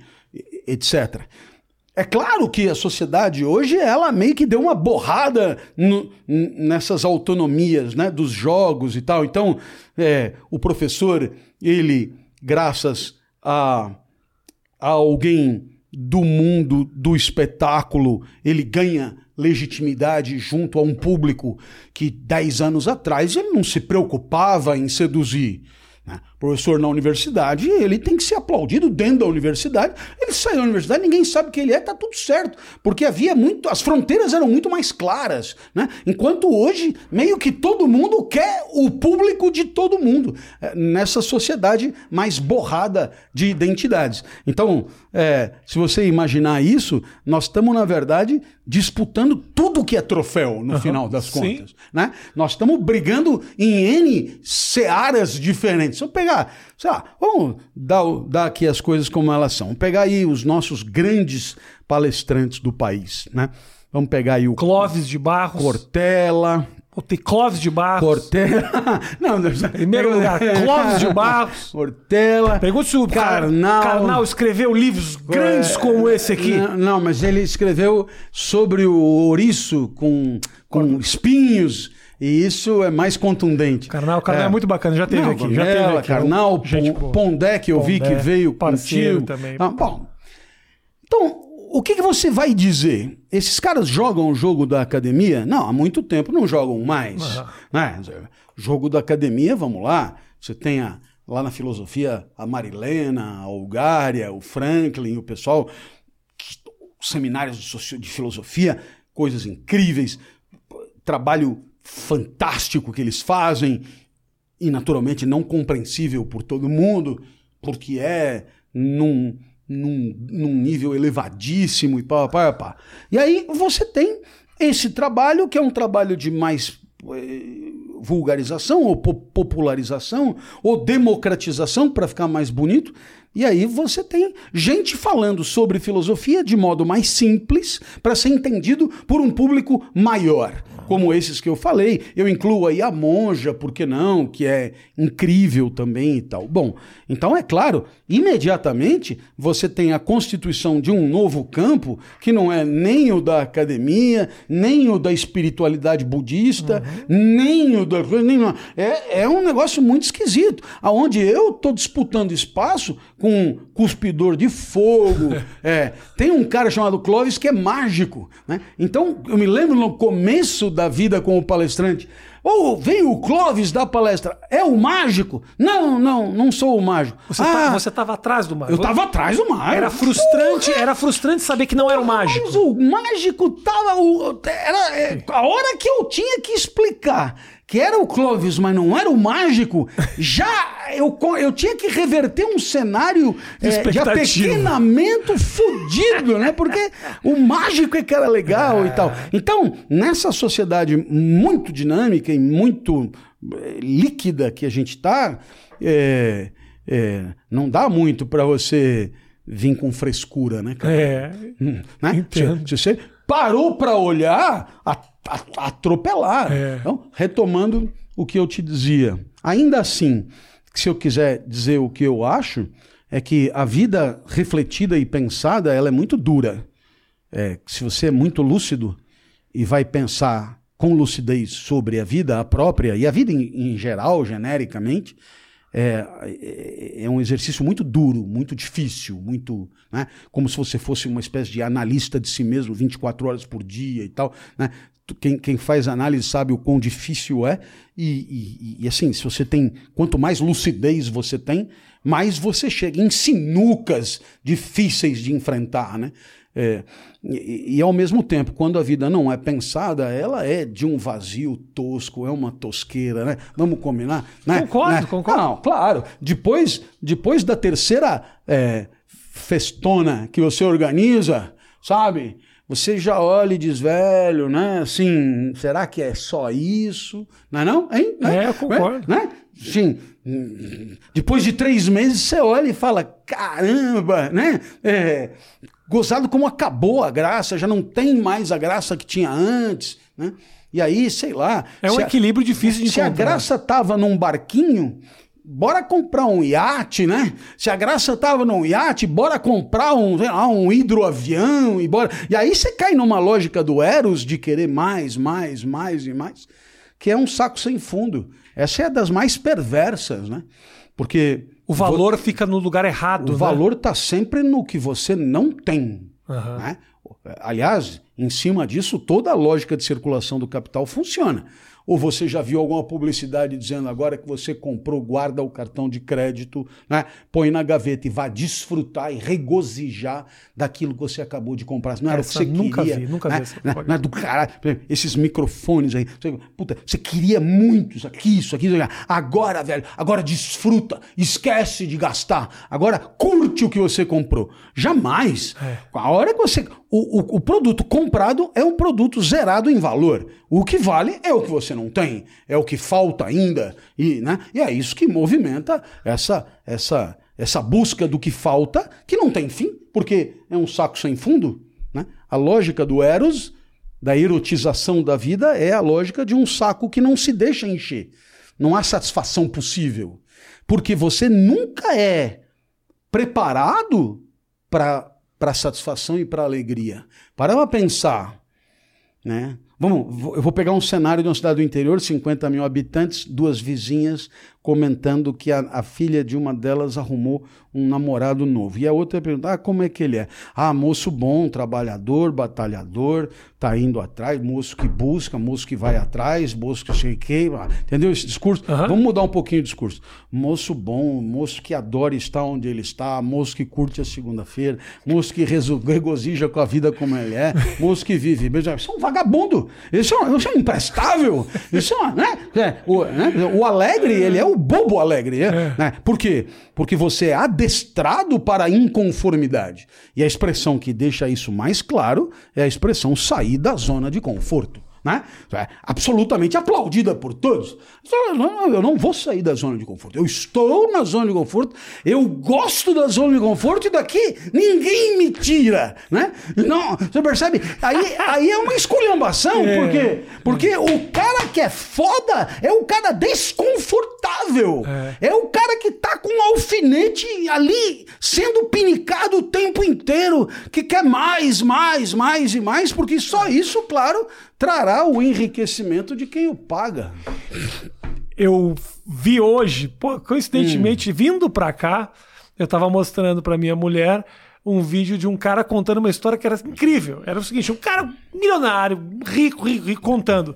etc. É claro que a sociedade hoje, ela meio que deu uma borrada no, nessas autonomias né, dos jogos e tal. Então, é, o professor, ele graças a, a alguém do mundo do espetáculo, ele ganha legitimidade junto a um público que dez anos atrás ele não se preocupava em seduzir. Né? Professor na universidade, ele tem que ser aplaudido dentro da universidade. Ele saiu da universidade, ninguém sabe quem ele é, tá tudo certo. Porque havia muito. As fronteiras eram muito mais claras. Né? Enquanto hoje, meio que todo mundo quer o público de todo mundo. É, nessa sociedade mais borrada de identidades. Então, é, se você imaginar isso, nós estamos, na verdade, disputando tudo que é troféu no uhum, final das contas. Né? Nós estamos brigando em N searas diferentes. Se eu pegar pegar, sei lá, vamos dar, dar aqui as coisas como elas são. Vamos pegar aí os nossos grandes palestrantes do país, né? Vamos pegar aí o Clóvis de Barros, Cortella, o Clóvis de Barros. Cortella. (laughs) Não, não, primeiro lugar, Clóvis de Barros. Cortella. Pergunta se o Carnal. Carnal escreveu livros grandes é, como esse aqui. Não, não, mas ele escreveu sobre o ouriço com, com espinhos e isso é mais contundente. Carnal, Carnal é, é muito bacana, já teve Não, aqui. Já teve aqui. Carnal, Pondé, que eu Pondé, vi que veio parceiro contigo. também. Ah, bom, então, o que, que, você vai dizer? Esses caras jogam o jogo da academia? Não, há muito tempo não jogam mais. Uhum. Né? Jogo da academia, vamos lá. Você tem a, lá na filosofia a Marilena, a Olgária, o Franklin, o pessoal, seminários de filosofia, coisas incríveis, trabalho fantástico que eles fazem e naturalmente não compreensível por todo mundo, porque é num, num, num nível elevadíssimo e pá, pá, pá. E aí você tem esse trabalho que é um trabalho de mais eh, vulgarização ou popularização ou democratização para ficar mais bonito. E aí você tem gente falando sobre filosofia de modo mais simples para ser entendido por um público maior como esses que eu falei. Eu incluo aí a monja, por que não? Que é incrível também e tal. Bom, então é claro, imediatamente você tem a constituição de um novo campo que não é nem o da academia, nem o da espiritualidade budista, uhum. nem o da. Nem, é, é um negócio muito esquisito, aonde eu estou disputando espaço com um cuspidor de fogo. (laughs) é, tem um cara chamado Clóvis que é mágico. Né? Então, eu me lembro no começo da vida como palestrante. Ou vem o Clóvis da palestra. É o mágico? Não, não, não sou o mágico. Você ah, estava atrás do mágico. Eu estava atrás do mágico. Era frustrante, Porra. era frustrante saber que não era o mágico. Mas o mágico tava. Era, é, a hora que eu tinha que explicar que era o Clóvis, mas não era o mágico, já eu, eu tinha que reverter um cenário é, de apequenamento fodido, né? Porque o mágico é que era legal é. e tal. Então, nessa sociedade muito dinâmica e muito é, líquida que a gente está, é, é, não dá muito para você vir com frescura, né, cara? É. Hum, né? Se, se, você parou para olhar, a atropelar. É. Então, retomando o que eu te dizia. Ainda assim, se eu quiser dizer o que eu acho, é que a vida refletida e pensada ela é muito dura. É, se você é muito lúcido e vai pensar com lucidez sobre a vida a própria e a vida em, em geral, genericamente, é, é, é, um exercício muito duro, muito difícil, muito. Né, como se você fosse uma espécie de analista de si mesmo 24 horas por dia e tal. Né, quem, quem faz análise sabe o quão difícil é. E, e, e, assim, se você tem. Quanto mais lucidez você tem, mais você chega em sinucas difíceis de enfrentar, né? É, e, e, ao mesmo tempo, quando a vida não é pensada, ela é de um vazio tosco, é uma tosqueira, né? Vamos combinar? Né? Concordo, né? concordo. Não, claro. Depois, depois da terceira é, festona que você organiza, sabe? Você já olha e diz, velho, né? Assim, será que é só isso? Não é não? Hein? É, eu concordo. Né? Sim. Depois de três meses, você olha e fala, caramba, né? É, gozado como acabou a graça, já não tem mais a graça que tinha antes, né? E aí, sei lá... É um equilíbrio a, difícil de se encontrar. Se a graça tava num barquinho bora comprar um iate, né? Se a graça tava num iate, bora comprar um, sei lá, um hidroavião e bora. E aí você cai numa lógica do Eros de querer mais, mais, mais e mais, que é um saco sem fundo. Essa é das mais perversas, né? Porque o valor fica no lugar errado. O né? valor está sempre no que você não tem. Uhum. Né? Aliás, em cima disso, toda a lógica de circulação do capital funciona. Ou você já viu alguma publicidade dizendo agora que você comprou, guarda o cartão de crédito, né? põe na gaveta e vá desfrutar e regozijar daquilo que você acabou de comprar. Não era essa o que você nunca queria. Vi, nunca né? vi essa não, não é do caralho. Esses microfones aí. Você, puta, você queria muito isso aqui, isso aqui, isso aqui. Agora, velho, agora desfruta. Esquece de gastar. Agora curte o que você comprou. Jamais. É. A hora que você. O, o, o produto comprado é um produto zerado em valor. O que vale é o que você não tem, é o que falta ainda. E, né? e é isso que movimenta essa, essa, essa busca do que falta, que não tem fim, porque é um saco sem fundo. Né? A lógica do Eros, da erotização da vida, é a lógica de um saco que não se deixa encher. Não há satisfação possível. Porque você nunca é preparado para a satisfação e para alegria. Para pensar. Né? Vamos, eu vou pegar um cenário de uma cidade do interior, 50 mil habitantes, duas vizinhas comentando que a, a, filha de uma delas arrumou um namorado novo. E a outra pergunta: ah, como é que ele é? Ah, moço bom, trabalhador, batalhador, tá indo atrás, moço que busca, moço que vai atrás, moço que sei que, entendeu esse discurso? Uhum. Vamos mudar um pouquinho o discurso. Moço bom, moço que adora estar onde ele está, moço que curte a segunda-feira, moço que regozija com a vida como ele é, moço que vive. Isso é um vagabundo, isso é, isso é imprestável, isso é, né? É, o, né? o alegre, ele é o bobo alegre. É. é. Né? Por quê? Porque você é adestrado para a inconformidade. E a expressão que deixa isso mais claro é a expressão sair da zona de conforto né? É absolutamente aplaudida por todos. Eu não vou sair da zona de conforto. Eu estou na zona de conforto, eu gosto da zona de conforto e daqui ninguém me tira, né? Não, você percebe? Aí, aí é uma esculhambação, é. por quê? Porque o cara que é foda é o cara desconfortável. É, é o cara que tá com um alfinete ali sendo pinicado o tempo inteiro, que quer mais, mais, mais e mais, porque só isso, claro, trará o enriquecimento de quem o paga. Eu vi hoje, coincidentemente, hum. vindo para cá, eu estava mostrando para minha mulher um vídeo de um cara contando uma história que era incrível. Era o seguinte: um cara milionário, rico, rico, rico, contando.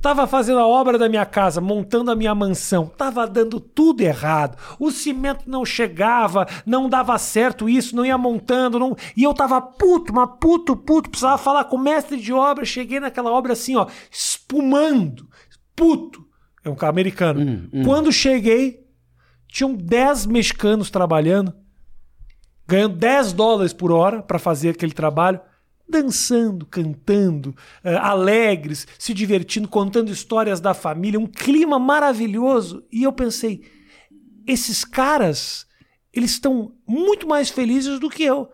Tava fazendo a obra da minha casa, montando a minha mansão. Tava dando tudo errado. O cimento não chegava, não dava certo isso, não ia montando. Não... E eu tava puto, mas puto, puto. Precisava falar com o mestre de obra. Cheguei naquela obra assim, ó, espumando. Puto. É um carro americano. Hum, hum. Quando cheguei, tinham 10 mexicanos trabalhando ganhando 10 dólares por hora para fazer aquele trabalho, dançando, cantando, uh, alegres, se divertindo, contando histórias da família, um clima maravilhoso. E eu pensei, esses caras, eles estão muito mais felizes do que eu.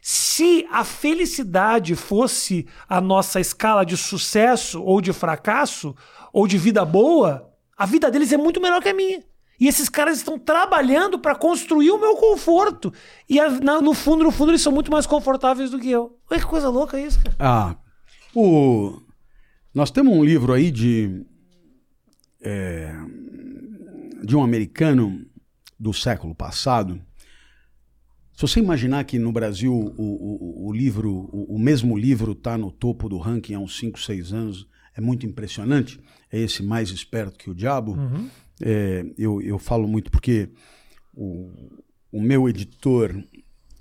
Se a felicidade fosse a nossa escala de sucesso ou de fracasso ou de vida boa, a vida deles é muito melhor que a minha. E esses caras estão trabalhando para construir o meu conforto. E no fundo, no fundo, eles são muito mais confortáveis do que eu. Olha que coisa louca isso, cara. Ah, o... nós temos um livro aí de. É, de um americano do século passado. Se você imaginar que no Brasil o, o, o livro, o, o, mesmo livro está no topo do ranking há uns 5, 6 anos, é muito impressionante. É esse mais esperto que o diabo. Uhum. É, eu, eu falo muito porque o, o meu editor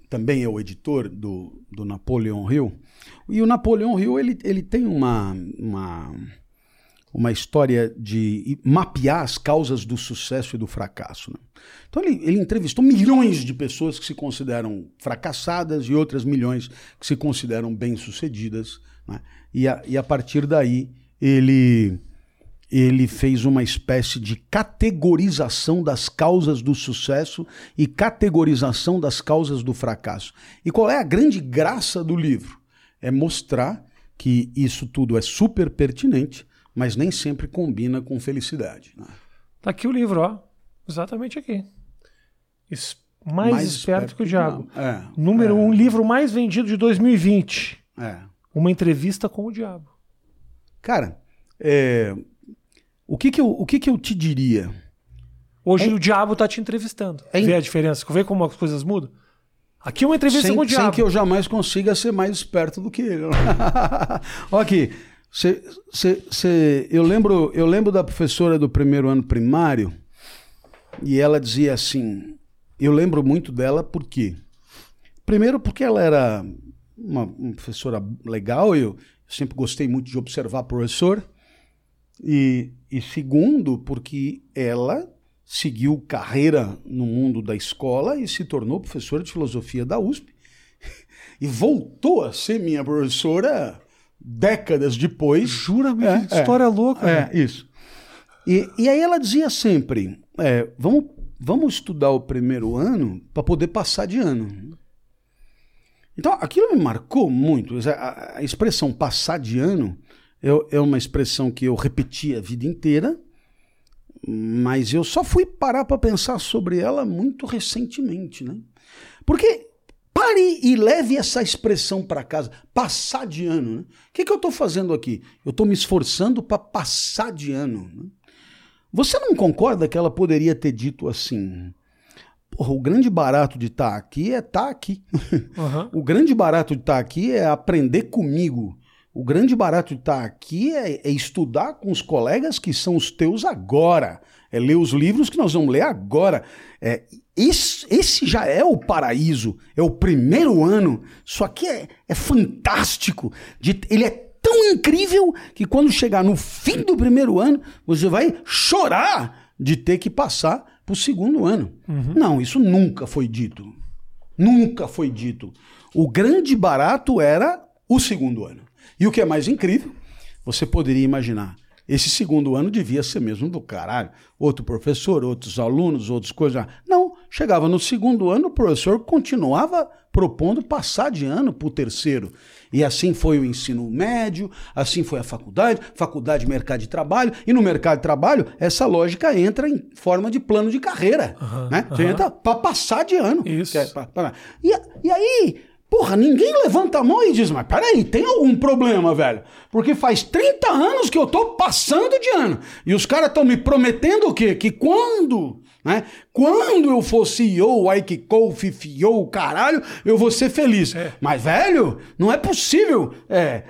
também é o editor do, do Napoleon Hill. E o Napoleon Hill ele, ele tem uma, uma, uma história de mapear as causas do sucesso e do fracasso. Né? Então ele, ele entrevistou milhões de pessoas que se consideram fracassadas e outras milhões que se consideram bem-sucedidas. Né? E, a, e a partir daí ele ele fez uma espécie de categorização das causas do sucesso e categorização das causas do fracasso. E qual é a grande graça do livro? É mostrar que isso tudo é super pertinente, mas nem sempre combina com felicidade. Né? Tá aqui o livro, ó. Exatamente aqui. Es mais, mais, esperto, esperto que o diabo. É, Número é. um livro mais vendido de 2020. É. Uma entrevista com o diabo. Cara, é, o que que eu, o que que eu te diria? Hoje é, o diabo tá te entrevistando. É, Vê a diferença? Vê como as coisas mudam? Aqui é uma entrevista sem, com o diabo. Sem que eu jamais consiga ser mais esperto do que ele. (laughs) Olha aqui. Cê, cê, cê, eu, lembro, eu lembro da professora do primeiro ano primário e ela dizia assim. Eu lembro muito dela porque. Primeiro, porque ela era uma, uma professora legal, eu sempre gostei muito de observar professor. E, e segundo, porque ela seguiu carreira no mundo da escola e se tornou professora de filosofia da USP. (laughs) E voltou a ser minha professora décadas depois. Jura, é, que história é, louca. É, né? isso. E, e aí ela dizia sempre: é, vamos, vamos estudar o primeiro ano para poder passar de ano. Então aquilo me marcou muito. A, a expressão passar de ano é, é uma expressão que eu repeti a vida inteira, mas eu só fui parar para pensar sobre ela muito recentemente, né? Porque pare e leve essa expressão para casa, passar de ano. Né? O que, que eu estou fazendo aqui? Eu estou me esforçando para passar de ano. Né? Você não concorda que ela poderia ter dito assim? Porra, o grande barato de estar tá aqui é estar tá aqui. (laughs) Uhum. o grande barato de estar tá aqui é aprender comigo. O grande barato de estar aqui é, é, estudar com os colegas que são os teus agora. É ler os livros que nós vamos ler agora. É, esse, esse já é o paraíso. É o primeiro ano. Isso aqui é, é fantástico. De, ele é tão incrível que quando chegar no fim do primeiro ano, você vai chorar de ter que passar para o segundo ano. Uhum. Não, isso nunca foi dito. Nunca foi dito. O grande barato era o segundo ano. E o que é mais incrível, você poderia imaginar, esse segundo ano devia ser mesmo do caralho. Outro professor, outros alunos, outras coisas. Não, chegava no segundo ano, o professor continuava propondo passar de ano para o terceiro. E assim foi o ensino médio, assim foi a faculdade, faculdade mercado de trabalho, e no mercado de trabalho essa lógica entra em forma de plano de carreira. Uhum, né? Você uhum. entra para passar de ano. Isso. É pra, pra... E, e aí Porra, ninguém levanta a mão e diz, mas peraí, tem algum problema, velho? Porque faz 30 anos que eu tô passando de ano. E os caras estão me prometendo o quê? Que quando, né? Quando eu for CEO, Ike Colf, FIO, caralho, eu vou ser feliz. É. Mas, velho, não é possível. É,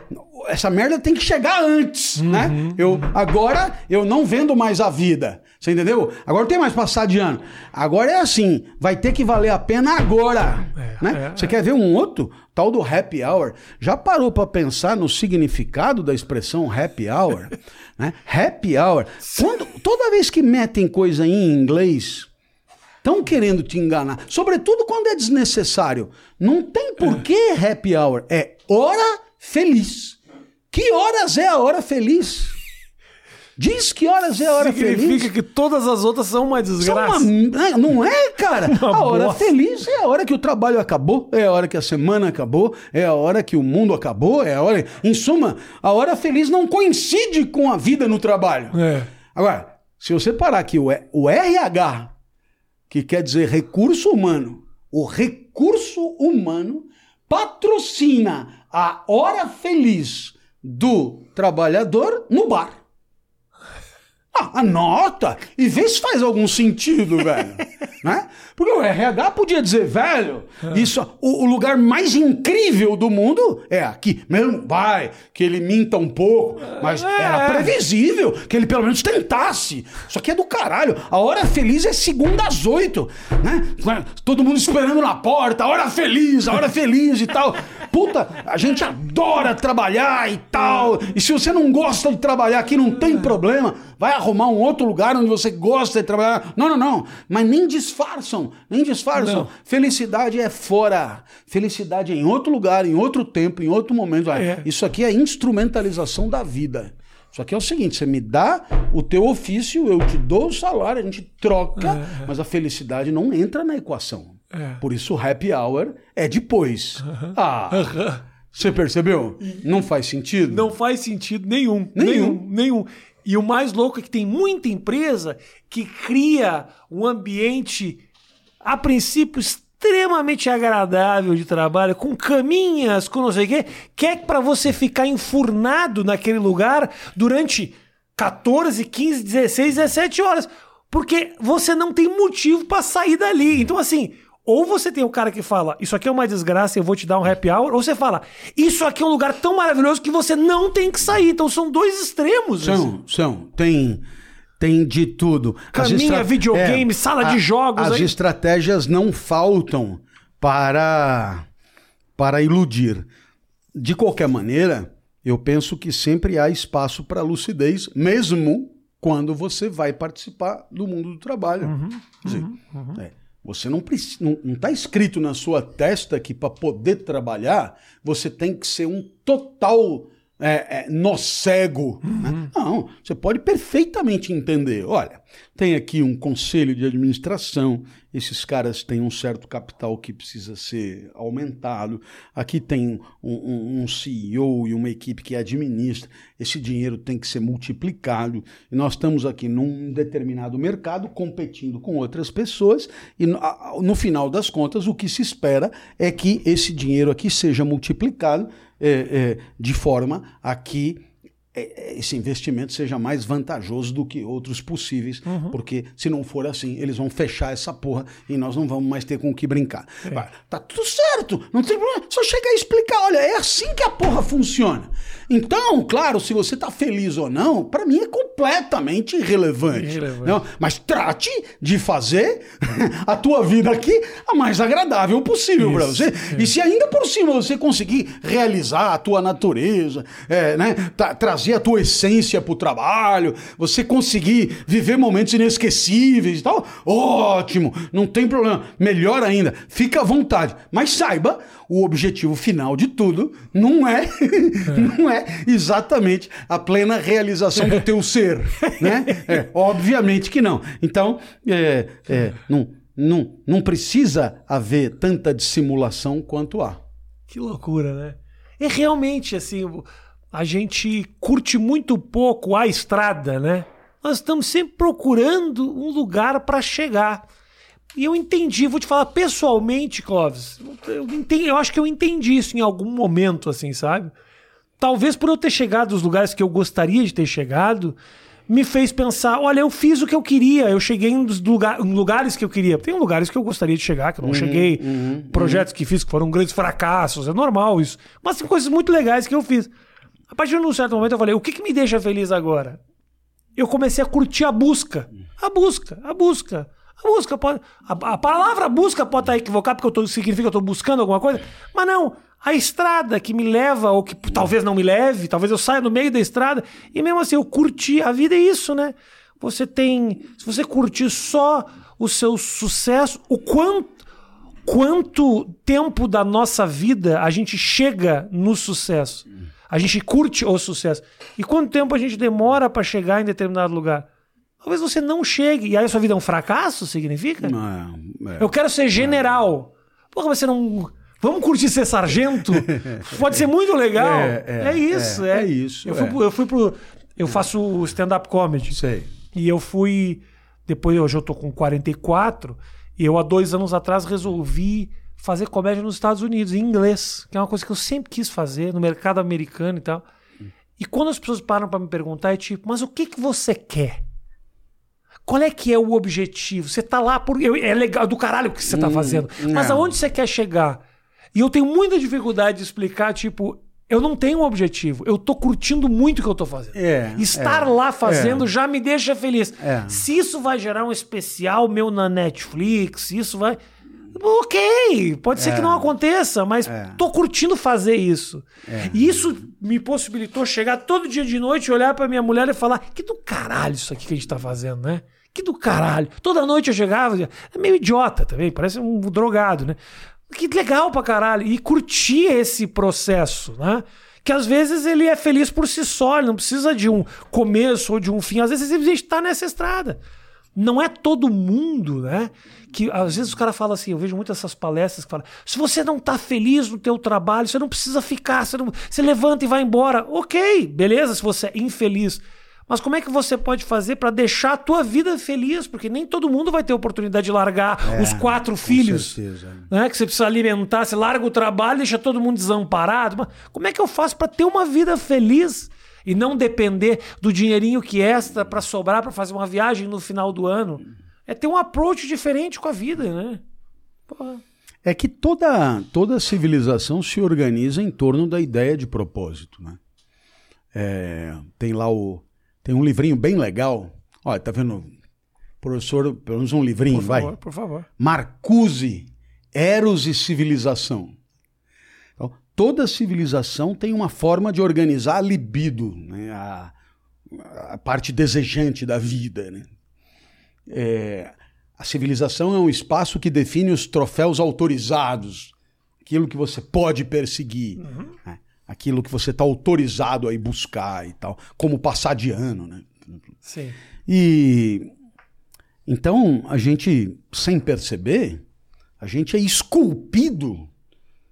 essa merda tem que chegar antes, né? uhum, né? Eu, agora eu não vendo mais a vida. Você entendeu? Agora não tem mais passar de ano. Agora é assim, vai ter que valer a pena agora. É, né? É, Você é. quer ver um outro? Tal do happy hour. Já parou para pensar no significado da expressão happy hour? (laughs) né? Happy hour. Quando, toda vez que metem coisa em inglês, estão querendo te enganar. Sobretudo quando é desnecessário. Não tem por que happy hour. É hora feliz. Que horas é a hora feliz? Diz que horas é a hora Significa feliz. Significa que todas as outras são uma desgraça. São uma... É, não é, cara? (laughs) Uma a hora bosta. feliz é a hora que o trabalho acabou, é a hora que a semana acabou, é a hora que o mundo acabou, é a hora. Em suma, a hora feliz não coincide com a vida no trabalho. É. Agora, se você parar aqui, o RH, que quer dizer recurso humano, o recurso humano patrocina a hora feliz do trabalhador no bar. Ah, anota e vê se faz algum sentido, (laughs) velho. né? Porque o RH podia dizer, velho, isso, o, o lugar mais incrível do mundo é aqui. Mesmo, vai, que ele minta um pouco, mas É. era previsível que ele pelo menos tentasse. Isso aqui é do caralho. A hora feliz é segunda às oito, né? Todo mundo esperando na porta, a hora feliz, a hora feliz e tal. Puta, a gente adora trabalhar e tal. E se você não gosta de trabalhar aqui, não tem problema. Vai arrumar um outro lugar onde você gosta de trabalhar. Não, não, não. Mas nem disfarçam, nem disfarçam. Não. Felicidade é fora. Felicidade é em outro lugar, em outro tempo, em outro momento. Ah, É. Isso aqui é instrumentalização da vida. Isso aqui é o seguinte: você me dá o teu ofício, eu te dou o salário, a gente troca, mas a felicidade não entra na equação. É. Por isso o happy hour é depois. Ah, você percebeu? Não faz sentido? Não faz sentido nenhum. Nenhum. Nenhum. Nenhum. E o mais louco é que tem muita empresa que cria um ambiente, a princípio, extremamente agradável de trabalho, com caminhas, com não sei o quê, que é para você ficar enfurnado naquele lugar durante 14, 15, 16, 17 horas. Porque você não tem motivo para sair dali. Então, assim, ou você tem o cara que fala, isso aqui é uma desgraça, eu vou te dar um happy hour, ou você fala, isso aqui é um lugar tão maravilhoso que você não tem que sair. Então são dois extremos. assim. São, são. Tem, tem de tudo. Caminha, videogame, sala de jogos, As aí- estratégias não faltam para, para iludir. De qualquer maneira, eu penso que sempre há espaço para lucidez, mesmo quando você vai participar do mundo do trabalho. Uhum, Quer dizer, é, você não está tá escrito na sua testa que para poder trabalhar você tem que ser um total é, é, nó cego. né? Não, você pode perfeitamente entender. Olha, tem aqui um conselho de administração, esses caras têm um certo capital que precisa ser aumentado. Aqui tem um, um- um CEO e uma equipe que administra. Esse dinheiro tem que ser multiplicado. E nós estamos aqui num determinado mercado competindo com outras pessoas. E no, no final das contas, o que se espera é que esse dinheiro aqui seja multiplicado é, é, de forma a que esse investimento seja mais vantajoso do que outros possíveis, porque se não for assim, eles vão fechar essa porra e nós não vamos mais ter com o que brincar. Vai, Tá tudo certo, não tem problema, só chega a explicar, olha, é assim que a porra funciona. Então, claro, se você tá feliz ou não, pra mim é completamente irrelevante. Irrelevante. Não, mas trate de fazer (laughs) a tua vida aqui a mais agradável possível para você. E se ainda por cima você conseguir realizar a tua natureza, é, né, tra- trazer a tua essência pro trabalho, você conseguir viver momentos inesquecíveis e tal, ótimo, não tem problema. Melhor ainda, fica à vontade. Mas saiba, o objetivo final de tudo não (laughs) é, não é exatamente a plena realização do teu ser, né? É, obviamente que não. Então, é, é, não, não, não precisa haver tanta dissimulação quanto há. Que loucura, né? É realmente assim, a gente curte muito pouco a estrada, né? Nós estamos sempre procurando um lugar para chegar. E eu entendi, vou te falar pessoalmente, Clóvis. Eu, entendi, eu acho que eu entendi isso em algum momento, assim, sabe? Talvez por eu ter chegado nos lugares que eu gostaria de ter chegado, me fez pensar: olha, eu fiz o que eu queria, eu cheguei nos lugar, em lugares que eu queria. Tem lugares que eu gostaria de chegar, que eu não cheguei, projetos que fiz que foram grandes fracassos, é normal isso. Mas tem coisas muito legais que eu fiz. A partir de um certo momento eu falei: o que, que me deixa feliz agora? Eu comecei a curtir a busca. A busca, a busca. A busca pode. A, a palavra busca pode estar equivocada, porque eu tô, significa que eu estou buscando alguma coisa. Mas não. A estrada que me leva, ou que talvez não me leve, talvez eu saia no meio da estrada. E mesmo assim, eu curti. A vida é isso, né? Você tem. Se você curtir só o seu sucesso, o quanto. Quanto tempo da nossa vida a gente chega no sucesso? A gente curte o sucesso. E quanto tempo a gente demora para chegar em determinado lugar? Talvez você não chegue. E aí a sua vida é um fracasso, significa? É, é. Eu quero ser general. Porra, mas você não. Vamos curtir ser sargento? (laughs) Pode ser muito legal. É, É, é, isso, é, é. é isso, Eu fui, é. pro, eu fui pro. Eu faço stand-up comedy. Sei. E eu fui. Depois, hoje eu tô com 44. E eu, há dois anos atrás, resolvi fazer comédia nos Estados Unidos, em inglês, que é uma coisa que eu sempre quis fazer, no mercado americano e tal. E quando as pessoas param para me perguntar, é tipo, mas o que, que você quer? Qual é que é o objetivo? Você tá lá por. É legal do caralho o que você tá fazendo. Mas aonde você quer chegar? E eu tenho muita dificuldade de explicar, tipo, eu não tenho um objetivo. Eu tô curtindo muito o que eu tô fazendo. É, Estar é, lá fazendo é. já me deixa feliz. É. Se isso vai gerar um especial meu na Netflix, isso vai. Ok, pode ser que não aconteça, mas É. tô curtindo fazer isso. E isso me possibilitou chegar todo dia de noite, olhar pra minha mulher e falar: que do caralho isso aqui que a gente tá fazendo, né? Que do caralho. Toda noite eu chegava, é meio idiota também, parece um drogado, né? Que legal pra caralho. E curtir esse processo, né? Que às vezes ele é feliz por si só, ele não precisa de um começo ou de um fim. Às vezes ele simplesmente tá nessa estrada. Não é todo mundo, né? Que às vezes o cara fala assim, eu vejo muitas essas palestras que falam: se você não tá feliz no teu trabalho, você não precisa ficar, você, não, você levanta e vai embora. Ok, beleza, se você é infeliz. Mas como é que você pode fazer para deixar a tua vida feliz? Porque nem todo mundo vai ter oportunidade de largar os quatro filhos certeza. né, que você precisa alimentar, você larga o trabalho, deixa todo mundo desamparado. Mas como é que eu faço para ter uma vida feliz e não depender do dinheirinho que extra para sobrar para fazer uma viagem no final do ano? É ter um approach diferente com a vida, né? Porra. É que toda, toda civilização se organiza em torno da ideia de propósito, né? É, tem lá o... Tem um livrinho bem legal. Olha, tá vendo? Professor, pelo menos um livrinho, Por vai. favor, por favor. Marcuse, Eros e Civilização. Toda civilização tem uma forma de organizar a libido, né? a, a parte desejante da vida. Né? É, a civilização é um espaço que define os troféus autorizados, aquilo que você pode perseguir, né? aquilo que você está autorizado a ir buscar e tal, como passar de ano. Né? Sim. E então a gente, sem perceber, a gente é esculpido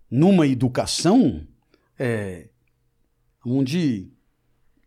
numa educação é, onde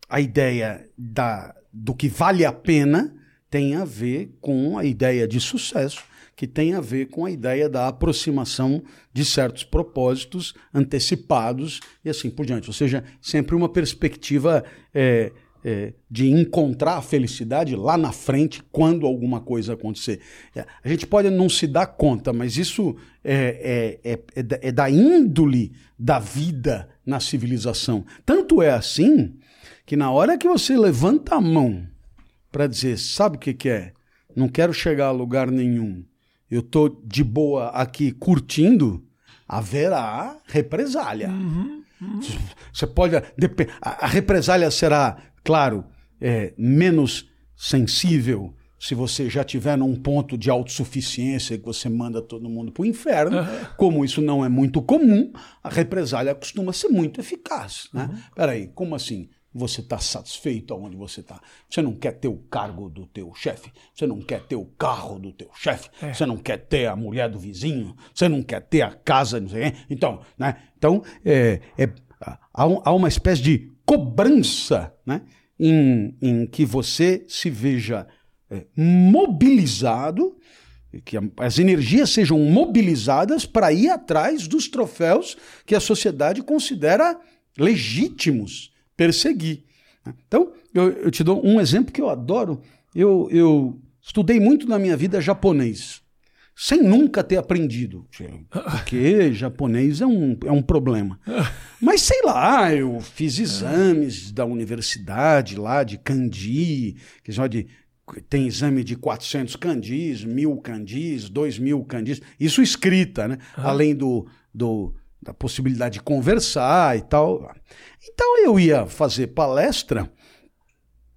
a ideia da, do que vale a pena tem a ver com a ideia de sucesso, que tem a ver com a ideia da aproximação de certos propósitos antecipados e assim por diante. Ou seja, sempre uma perspectiva é, é, de encontrar a felicidade lá na frente quando alguma coisa acontecer. É, a gente pode não se dar conta, mas isso é, é, é, é da- é da índole da vida na civilização. Tanto é assim que na hora que você levanta a mão para dizer, sabe o que, que é? Não quero chegar a lugar nenhum. Eu tô de boa aqui curtindo, haverá represália. Você pode. A a represália será, claro, é, menos sensível se você já tiver num ponto de autossuficiência que você manda todo mundo para o inferno. Como isso não é muito comum, a represália costuma ser muito eficaz. Né? Peraí, como assim? Você está satisfeito aonde você está? Você não quer ter o cargo do teu chefe? Você não quer ter o carro do teu chefe? Você não quer ter a mulher do vizinho? Você não quer ter a casa? Não sei quem? Então, né? Então, é, é, há, um- há uma espécie de cobrança né? em, em que você se veja é, mobilizado, que as energias sejam mobilizadas para ir atrás dos troféus que a sociedade considera legítimos perseguir. né? Então, eu, eu te dou um exemplo que eu adoro. Eu, eu estudei muito na minha vida japonês, sem nunca ter aprendido, porque japonês é um, é um problema. (laughs) Mas sei lá, eu fiz exames da universidade lá, de kanji, que só de tem exame de 400 candis, mil candis, dois mil candis, isso escrita, né? Além do, do, da possibilidade de conversar e tal. Então eu ia fazer palestra,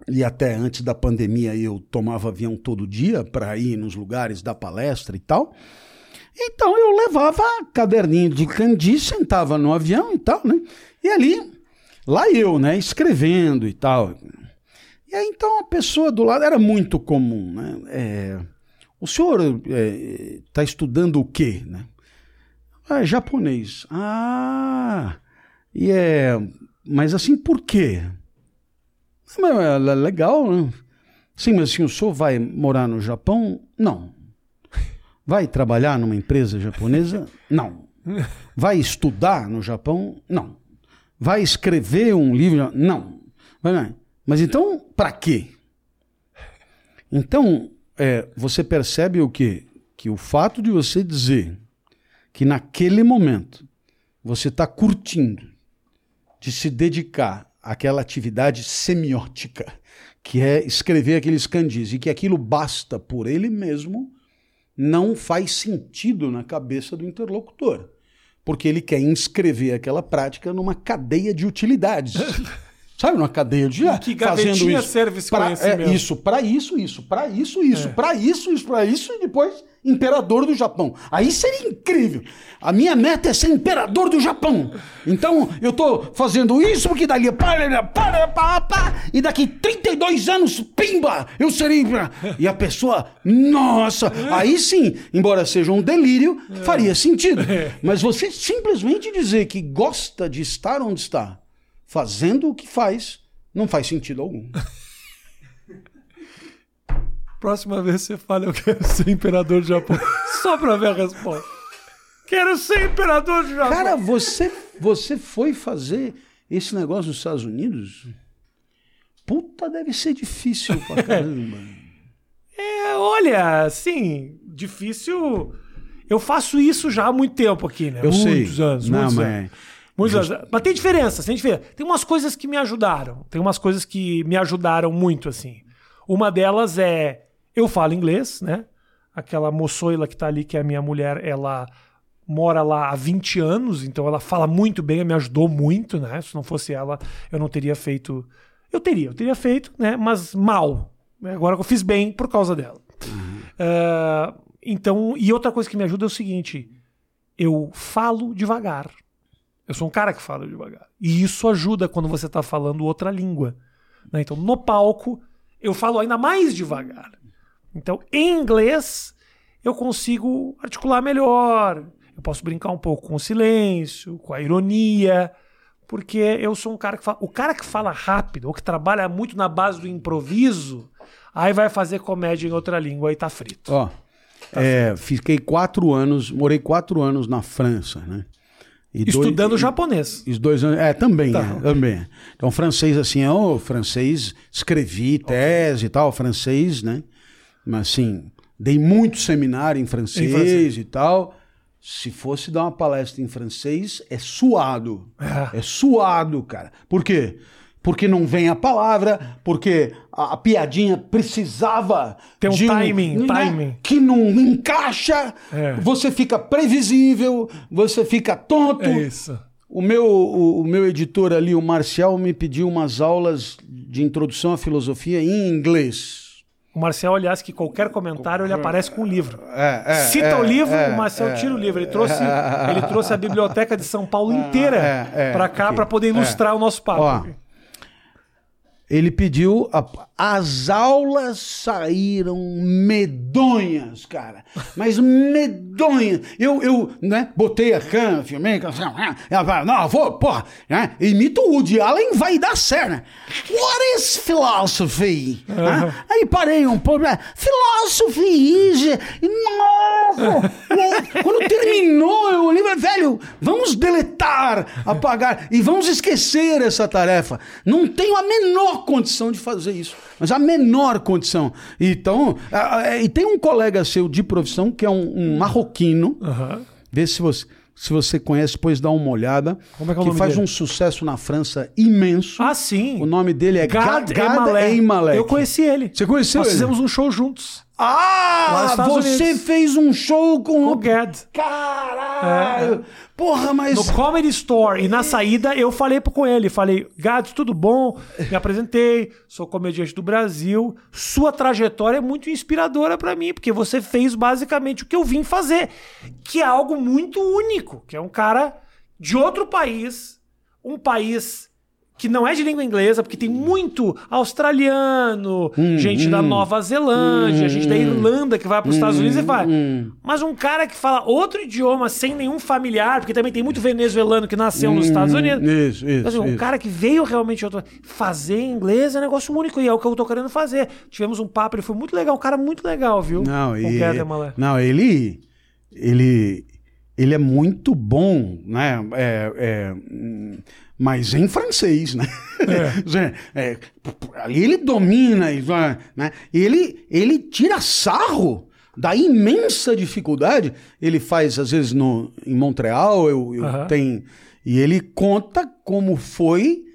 e até antes da pandemia eu tomava avião todo dia para ir nos lugares da palestra e tal. Então eu levava caderninho de candi, sentava no avião e tal, né? E ali, lá eu, né, escrevendo e tal. E aí então a pessoa do lado era muito comum, né? É, o senhor está estudando o quê, né? Ah, é japonês. Ah, e é. Mas assim, por quê? Ah, é le- legal, né? Sim, mas assim, o senhor vai morar no Japão? Não. Vai trabalhar numa empresa japonesa? Não. (laughs) Vai estudar no Japão? Não. Vai escrever um livro? Não. Mas então, para quê? Então, é, você percebe o quê? Que o fato de você dizer que naquele momento você está curtindo de se dedicar àquela atividade semiótica, que é escrever aqueles candis, e que aquilo basta por ele mesmo, não faz sentido na cabeça do interlocutor. Porque ele quer inscrever aquela prática numa cadeia de utilidades. (laughs) Sabe, numa cadeia de que fazendo isso. serve esse Pra- conhecimento? é, isso, para isso, isso, para isso, isso, para isso, isso, para isso, e depois imperador do Japão. Aí seria incrível. A minha meta é ser imperador do Japão. Então, eu tô fazendo isso porque dali para, para, para, para, e daqui 32 anos, pimba, eu serei (laughs) e a pessoa, nossa, aí sim, embora seja um delírio, faria sentido. (laughs) Mas você simplesmente dizer que gosta de estar onde está, fazendo o que faz, não faz sentido algum. (laughs) Próxima vez você fala, eu quero ser imperador do Japão. (laughs) Só pra ver a resposta. Quero ser imperador do Japão. Cara, você, você foi fazer esse negócio nos Estados Unidos? Puta, deve ser difícil pra (laughs) caramba. É, olha, assim, difícil. Eu faço isso já há muito tempo aqui, né? Eu muitos sei. anos, Não, muitos mas- anos. Muitos anos. Mas tem diferença, tem diferença. Tem umas coisas que me ajudaram. Tem umas coisas que me ajudaram muito, assim. Uma delas é. Eu falo inglês, né? Aquela moçoila que tá ali, que é a minha mulher, ela mora lá há 20 anos, então ela fala muito bem, me ajudou muito, né? Se não fosse ela, eu não teria feito. Eu teria, eu teria feito, né? Mas mal. Agora eu fiz bem por causa dela. Ah, então, e outra coisa que me ajuda é o seguinte: eu falo devagar. Eu sou um cara que fala devagar. E isso ajuda quando você está falando outra língua. né? Então, no palco, eu falo ainda mais devagar. Então, em inglês, eu consigo articular melhor. Eu posso brincar um pouco com o silêncio, com a ironia, porque eu sou um cara que fala. O cara que fala rápido, ou que trabalha muito na base do improviso, aí vai fazer comédia em outra língua e tá frito. Ó, é, fiquei quatro anos, morei quatro anos na França, né? E dois- Estudando e- japonês. Os dois anos. É, também, Tá. é, também. Então, francês, assim, eu, francês, escrevi tese e tal, francês, né? Mas, assim, dei muito seminário em francês, Em francês. e tal. Se fosse dar uma palestra em francês, é suado. É. É suado, cara. Por quê? Porque não vem a palavra, porque a, a piadinha precisava Tem um de timing, né, timing. que não encaixa, É. você fica previsível, você fica tonto. É isso. O meu, o, o meu editor ali, o Marcial, me pediu umas aulas de introdução à filosofia em inglês. O Marcel, aliás, que qualquer comentário ele aparece com um livro. É, é, Cita é, o livro, é, o Marcel é. tira o livro. Ele trouxe, ele trouxe a biblioteca de São Paulo (laughs) inteira é, pra cá para poder ilustrar o nosso papo. Ó, Ele pediu. a- as aulas saíram medonhas, cara. Mas medonhas. Eu, eu né, botei a câmera, filmei. Ela vai, não, vou, porra. Né, imito o Woody Allen, vai dar certo. né? What is philosophy? Né? Aí parei um pouco. né, Philosophy is. Nossa! (laughs) Quando terminou, eu olhei, velho, vamos deletar, apagar e vamos esquecer essa tarefa. Não tenho a menor condição de fazer isso. Mas a menor condição. Então, ah, e tem um colega seu de profissão que é um, um marroquino. Aham. Vê se você, se você conhece, depois dá uma olhada. Como é que é o nome faz dele? um sucesso na França imenso. Ah, sim. O nome dele é Gad Ga- Gad Emalek. Eu conheci ele. Você conheceu Nós ele? fizemos um show juntos. Ah, você Unidos. fez um show com O Gad. Caralho! Porra, mas. No Comedy Store. E na saída eu falei com ele. Falei, Gads, tudo bom? Me apresentei. Sou comediante do Brasil. Sua trajetória é muito inspiradora pra mim, porque você fez basicamente o que eu vim fazer. Que é algo muito único. Que é um cara de outro país. Um país que não é de língua inglesa, porque tem muito australiano, gente da Nova Zelândia, gente da Irlanda que vai para os Estados Unidos e vai. Mas um cara que fala outro idioma sem nenhum familiar, porque também tem muito venezuelano que nasceu nos Estados Unidos. Isso, isso. Assim, um isso. cara que veio realmente outro... fazer inglês é um negócio único e é o que eu tô querendo fazer. Tivemos um papo, ele foi muito legal, um cara muito legal, viu? Não, e, não, ele, ele, ele é muito bom, né? É, é, hum, mas em francês, né? É. (laughs) É, ali ele domina, né? ele, ele tira sarro da imensa dificuldade. Ele faz, às vezes, no, em Montreal, eu, eu Aham. tenho. E ele conta como foi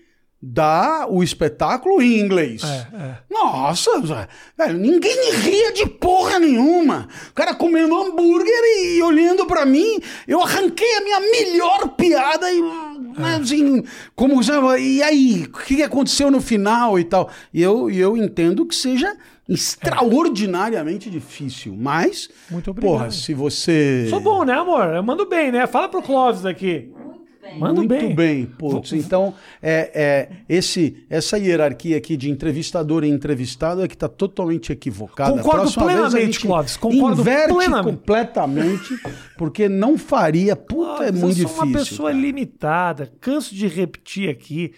dar o espetáculo em inglês. É, é. Nossa, velho, ninguém ria de porra nenhuma. O cara comendo hambúrguer e olhando pra mim, eu arranquei a minha melhor piada e, né, assim, como já, e aí, o que aconteceu no final e tal. E eu, e eu entendo que seja extraordinariamente difícil, mas, Muito obrigado. porra, se você... Sou bom, né, amor? Eu mando bem, né? Fala pro Clóvis aqui. Mando Muito bem. bem, putz. Então, é, é, esse, essa hierarquia aqui de entrevistador e entrevistado é que está totalmente equivocada. Concordo plenamente, Clóvis, concordo inverte plenamente. completamente, porque não faria. Puta, é Clóvis, muito eu sou difícil. uma pessoa cara. limitada. Canso de repetir aqui.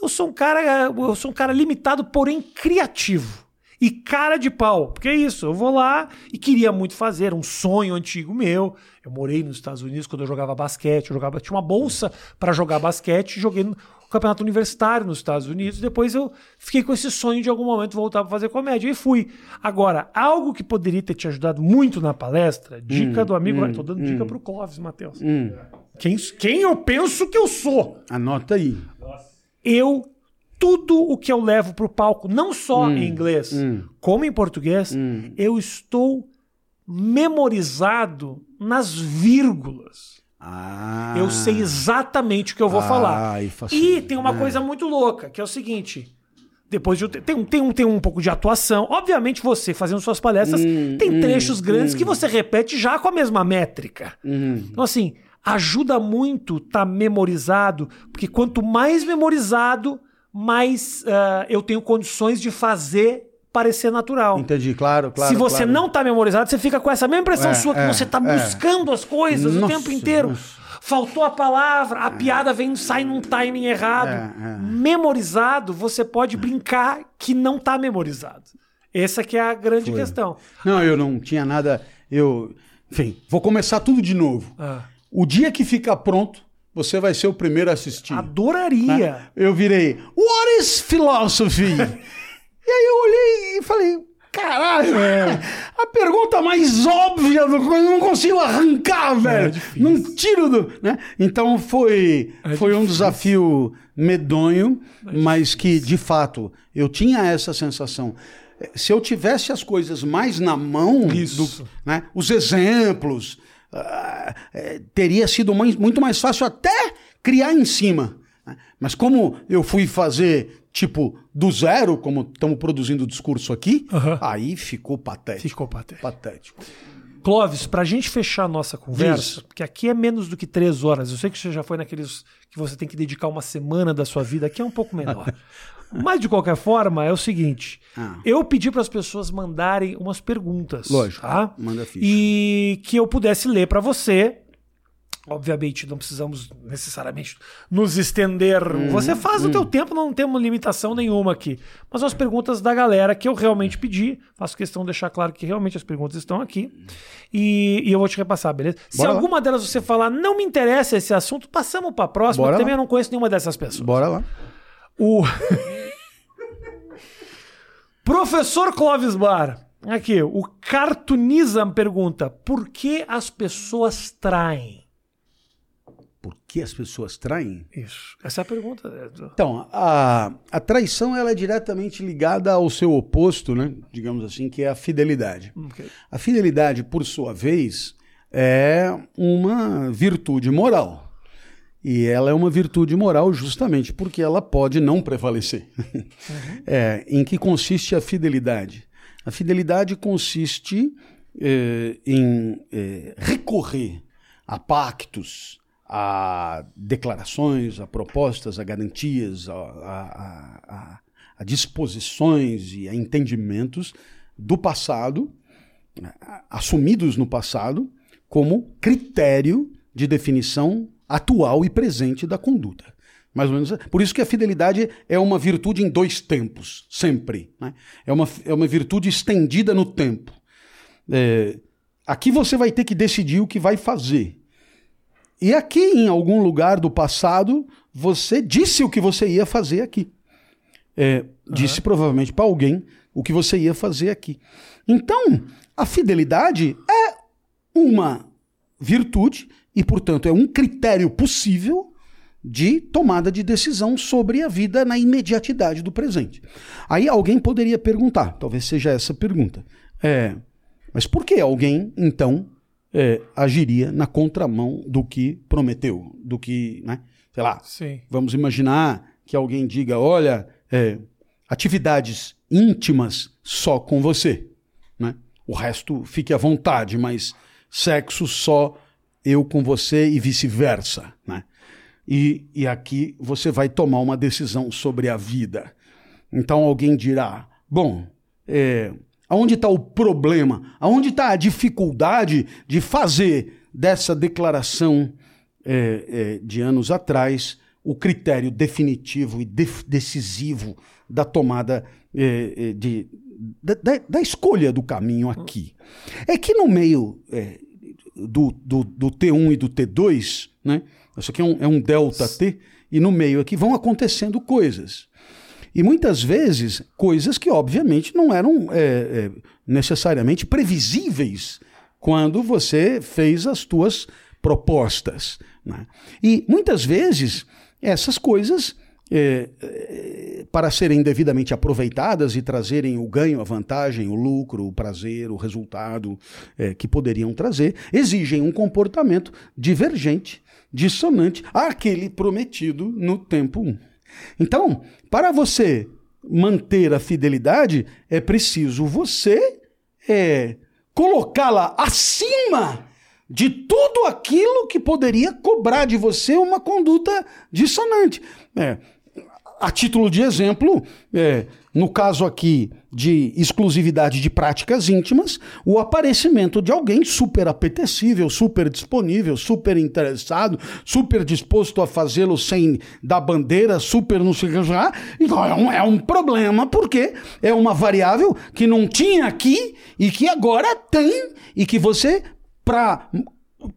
Eu sou um cara, eu sou um cara limitado, porém criativo. E cara de pau. Porque é isso, eu vou lá e queria muito fazer, um sonho antigo meu. Eu morei nos Estados Unidos quando eu jogava basquete, eu jogava, tinha uma bolsa para jogar basquete, joguei no campeonato universitário nos Estados Unidos. Depois eu fiquei com esse sonho de algum momento voltar para fazer comédia e fui. Agora, algo que poderia ter te ajudado muito na palestra, dica Hum, do amigo, estou dando dica pro Clóvis, Matheus. Quem, quem eu penso que eu sou? Anota aí. Eu, tudo o que eu levo pro palco, não só em inglês, como em português, eu estou memorizado nas vírgulas. Ah, Eu sei exatamente o que eu vou Ah, falar. facilita, E tem uma né? coisa muito louca, que é o seguinte. Depois de tem, um- tem, um, tem um pouco de atuação. Obviamente, você fazendo suas palestras, Hum, tem trechos grandes que você repete já com a mesma métrica. Uhum. Então, assim, ajuda muito estar memorizado, porque quanto mais memorizado, mais ah, eu tenho condições de fazer parecer natural. Entendi, claro, claro. Se você claro. não tá memorizado, você fica com essa mesma impressão É, sua que é, você tá é. buscando as coisas o Nossa, tempo inteiro. nossa. Faltou a palavra, a piada vem sai num timing errado. É, é. Memorizado, você pode brincar que não tá memorizado. Essa que é a grande Foi. questão. Não, eu não tinha nada. Eu. Enfim, vou começar tudo de novo. Ah, O dia que ficar pronto, você vai ser o primeiro a assistir. adoraria. né? Eu virei, What is philosophy? (laughs) e aí eu olhei e falei, caralho, É. (laughs) a pergunta mais óbvia do eu não consigo arrancar, velho. É não tiro do. Né? Então foi, É foi um desafio medonho, mas que, de fato, eu tinha essa sensação. Se eu tivesse as coisas mais na mão, Isso. do- né, os exemplos, ah, eh, teria sido muito mais fácil até criar em cima. né? Mas como eu fui fazer, tipo, do zero, como estamos produzindo o discurso aqui, Aham. aí ficou patético. Ficou patético. Patético. Clóvis, pra gente fechar a nossa conversa, Diz. porque aqui é menos do que três horas. Eu sei que você já foi naqueles que você tem que dedicar uma semana da sua vida, aqui é um pouco menor. (laughs) Mas de qualquer forma, é o seguinte: Ah. eu pedi para as pessoas mandarem umas perguntas. Lógico, Tá? manda ficha. E que eu pudesse ler para você. Obviamente, não precisamos necessariamente nos estender. Uhum, Você faz o teu tempo, não temos limitação nenhuma aqui. Mas as perguntas da galera que eu realmente pedi. Faço questão de deixar claro que realmente as perguntas estão aqui. E, e eu vou te repassar, beleza? Se Bora lá. alguma delas você falar, não me interessa esse assunto, passamos para a próxima. Bora porque também lá. eu não conheço nenhuma dessas pessoas. Bora lá. O (laughs) professor Clóvis Bar. Aqui, o Cartunizam pergunta: por que as pessoas traem? Por que as pessoas traem? Isso. Essa é a pergunta. Então, a, a traição ela é diretamente ligada ao seu oposto, né? digamos assim, que é a fidelidade. Ok. A fidelidade, por sua vez, é uma virtude moral. E ela é uma virtude moral justamente porque ela pode não prevalecer. (laughs) É, em que consiste a fidelidade? A fidelidade consiste eh, em eh, recorrer a pactos, a declarações, a propostas, a garantias, a, a- a- a disposições e a entendimentos do passado assumidos no passado como critério de definição atual e presente da conduta. Mais ou menos. Por isso que a fidelidade é uma virtude em dois tempos, sempre. né? É, uma, é uma virtude estendida no tempo. É, aqui você vai ter que decidir o que vai fazer. e aqui, em algum lugar do passado, você disse o que você ia fazer aqui. É, disse provavelmente para alguém o que você ia fazer aqui. Então, a fidelidade é uma virtude e, portanto, é um critério possível de tomada de decisão sobre a vida na imediatidade do presente. Aí alguém poderia perguntar, talvez seja essa a pergunta, é, mas por que alguém, então, é, agiria na contramão do que prometeu, do que, né, sei lá, Sim. vamos imaginar que alguém diga, olha, é, atividades íntimas só com você, né? O resto fique à vontade, mas sexo só eu com você e vice-versa, né? E, e aqui você vai tomar uma decisão sobre a vida. Então alguém dirá: bom, é, aonde está o problema? Aonde está a dificuldade de fazer dessa declaração é, é, de anos atrás o critério definitivo e decisivo da tomada é, é, de, da, da- da escolha do caminho aqui? É que no meio é, do, do, do T1 e do T2, né? Isso aqui é um, é um delta T, e no meio aqui vão acontecendo coisas. E muitas vezes, coisas que obviamente não eram é, é, necessariamente previsíveis quando você fez as tuas propostas. né? E muitas vezes, essas coisas, é, é, para serem devidamente aproveitadas e trazerem o ganho, a vantagem, o lucro, o prazer, o resultado é, que poderiam trazer, exigem um comportamento divergente, dissonante àquele prometido no tempo 1. Então, para você manter a fidelidade, é preciso você é, colocá-la acima de tudo aquilo que poderia cobrar de você uma conduta dissonante. É, a título de exemplo, é, no caso aqui de exclusividade de práticas íntimas, o aparecimento de alguém super apetecível, super disponível, super interessado, super disposto a fazê-lo sem dar bandeira, super não sei o que lá, então é um, é um problema, porque é uma variável que não tinha aqui e que agora tem, e que você, para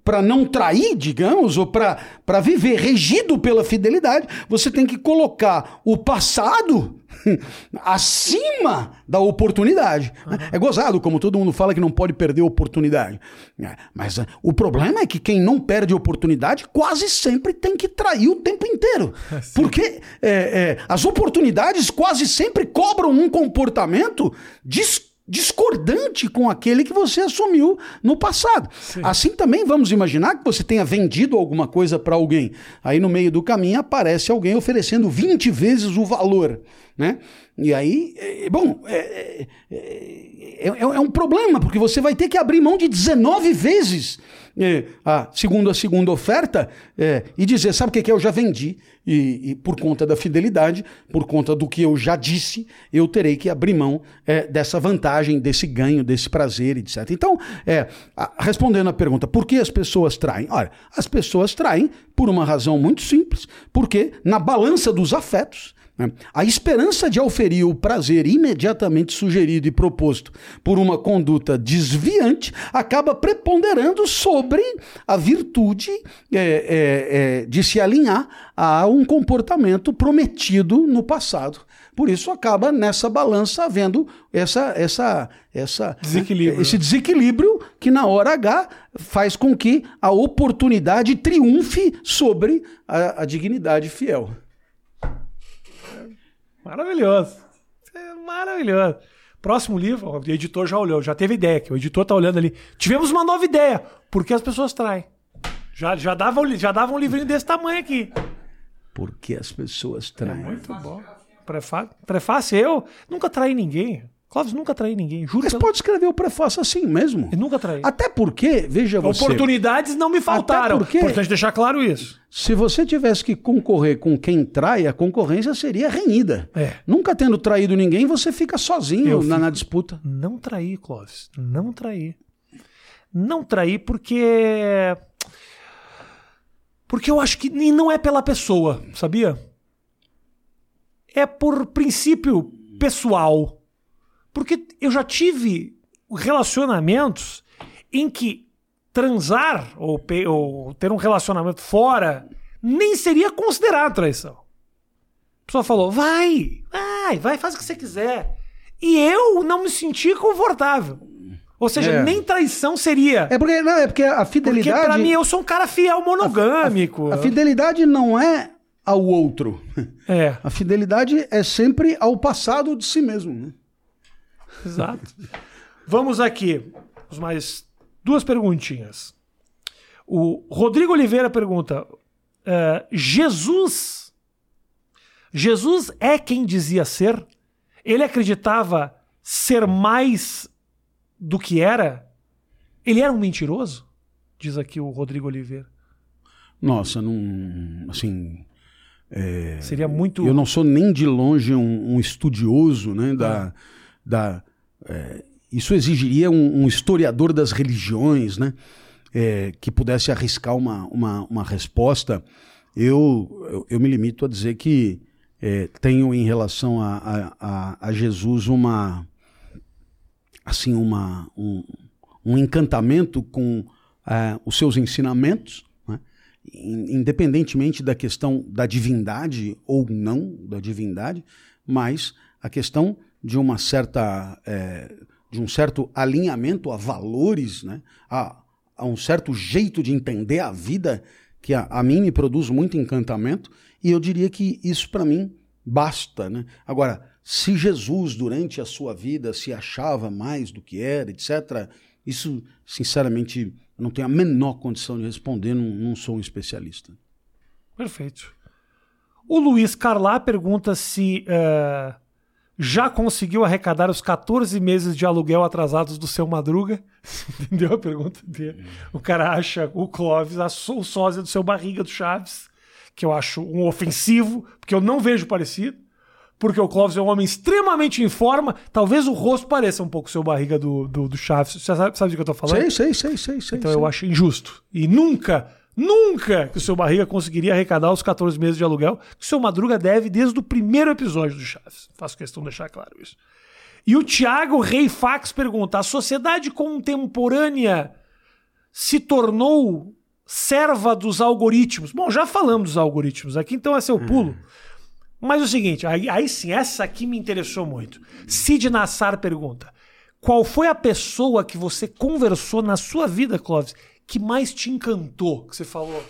para não trair, digamos, ou para viver regido pela fidelidade, você tem que colocar o passado (laughs) acima da oportunidade. É gozado, como todo mundo fala que não pode perder oportunidade. É, Mas uh, o problema é que quem não perde oportunidade quase sempre tem que trair o tempo inteiro. (laughs) Porque é, é, as oportunidades quase sempre cobram um comportamento dis discordante com aquele que você assumiu no passado. Assim também vamos imaginar que você tenha vendido alguma coisa para alguém. Aí no meio do caminho aparece alguém oferecendo 20 vezes o valor, né? E aí, é, bom, é, é, é, é um problema, porque você vai ter que abrir mão de 19 vezes é, a, segundo a segunda oferta é, e dizer, sabe o que, que é? eu já vendi e, e por conta da fidelidade, por conta do que eu já disse, eu terei que abrir mão é, dessa vantagem, desse ganho, desse prazer, etc. Então, é, a- respondendo à pergunta, por que as pessoas traem? Olha, as pessoas traem por uma razão muito simples, porque na balança dos afetos, a esperança de auferir o prazer imediatamente sugerido e proposto por uma conduta desviante acaba preponderando sobre a virtude é, é, é, de se alinhar a um comportamento prometido no passado. Por isso acaba nessa balança havendo essa, essa, essa, Desequilíbrio. esse desequilíbrio que na hora H faz com que a oportunidade triunfe sobre a, a dignidade fiel. Maravilhoso. É maravilhoso. Próximo livro, ó, o editor já olhou, já teve ideia aqui. O editor tá olhando ali. Tivemos uma nova ideia. Por que as pessoas traem? Já, já, dava, um- já dava um livrinho desse tamanho aqui. Porque as pessoas traem. Muito bom. Prefácio, prefácio eu nunca traí ninguém. Clóvis nunca traí ninguém. Juro Mas que pode escrever o prefácio assim mesmo. eu nunca traí. Até porque, veja você, Oportunidades não me faltaram. porque- Importante deixar claro isso. se você tivesse que concorrer com quem trai, a concorrência seria renhida. É. Nunca tendo traído ninguém, você fica sozinho na, fico- na disputa. Não traí, Clóvis. Não traí. Não traí porque. Porque eu acho que e não é pela pessoa, sabia? É por princípio pessoal. Porque eu já tive relacionamentos em que transar ou, ou ter um relacionamento fora nem seria considerado traição. A pessoa falou: vai, vai, vai, faz o que você quiser. E eu não me senti confortável. Ou seja, É. nem traição seria. É porque, não, é porque a Porque fidelidade. pra mim eu sou um cara fiel monogâmico. A fidelidade não é ao outro. É, A fidelidade é sempre ao passado de si mesmo. né? (laughs) exato. Vamos aqui. Os mais duas perguntinhas. O Rodrigo Oliveira pergunta: eh, Jesus. Jesus é quem dizia ser? Ele acreditava ser mais do que era? Ele era um mentiroso? Diz aqui o Rodrigo Oliveira. Nossa, não. Assim. Seria muito. Eu não sou nem de longe um, um estudioso, né? Da, da, é, isso exigiria um, um historiador das religiões, né? É, que pudesse arriscar uma, uma, uma resposta. Eu, eu, eu me limito a dizer que é, tenho em relação a, a, a, Jesus uma assim uma um, um encantamento com ah, os seus ensinamentos, né? In- independentemente da questão da divindade ou não da divindade, mas a questão de uma certa eh, de um certo alinhamento a valores, né? a, a um certo jeito de entender a vida que a, a mim me produz muito encantamento e eu diria que isso para mim basta, né? Agora, se Jesus durante a sua vida se achava mais do que era, etc., isso, sinceramente, eu não tenho a menor condição de responder, não, não sou um especialista. Perfeito. O Luiz Carlá pergunta se eh, já conseguiu arrecadar os 14 meses de aluguel atrasados do seu Madruga. (laughs) Entendeu a pergunta dele? O cara acha o Clóvis, o sósia do seu Barriga do Chaves, que eu acho um ofensivo, porque eu não vejo parecido. Porque o Clóvis é um homem extremamente em forma. Talvez o rosto pareça um pouco o seu Barriga do, do, do Chaves. Você sabe, sabe do que eu tô falando? Sei, sei, sei, sei, sei. Então sei. eu acho injusto. E nunca, nunca que o seu Barriga conseguiria arrecadar os 14 meses de aluguel que o seu Madruga deve desde o primeiro episódio do Chaves. Faço questão de deixar claro isso. E o Thiago Rei Fax pergunta: a sociedade contemporânea se tornou serva dos algoritmos? Bom, já falamos dos algoritmos aqui, então esse é o pulo. Mas é o seguinte, aí, aí sim, essa aqui me interessou muito. Cid Nassar pergunta: Qual foi a pessoa que você conversou na sua vida, Clóvis, que mais te encantou? Que você falou.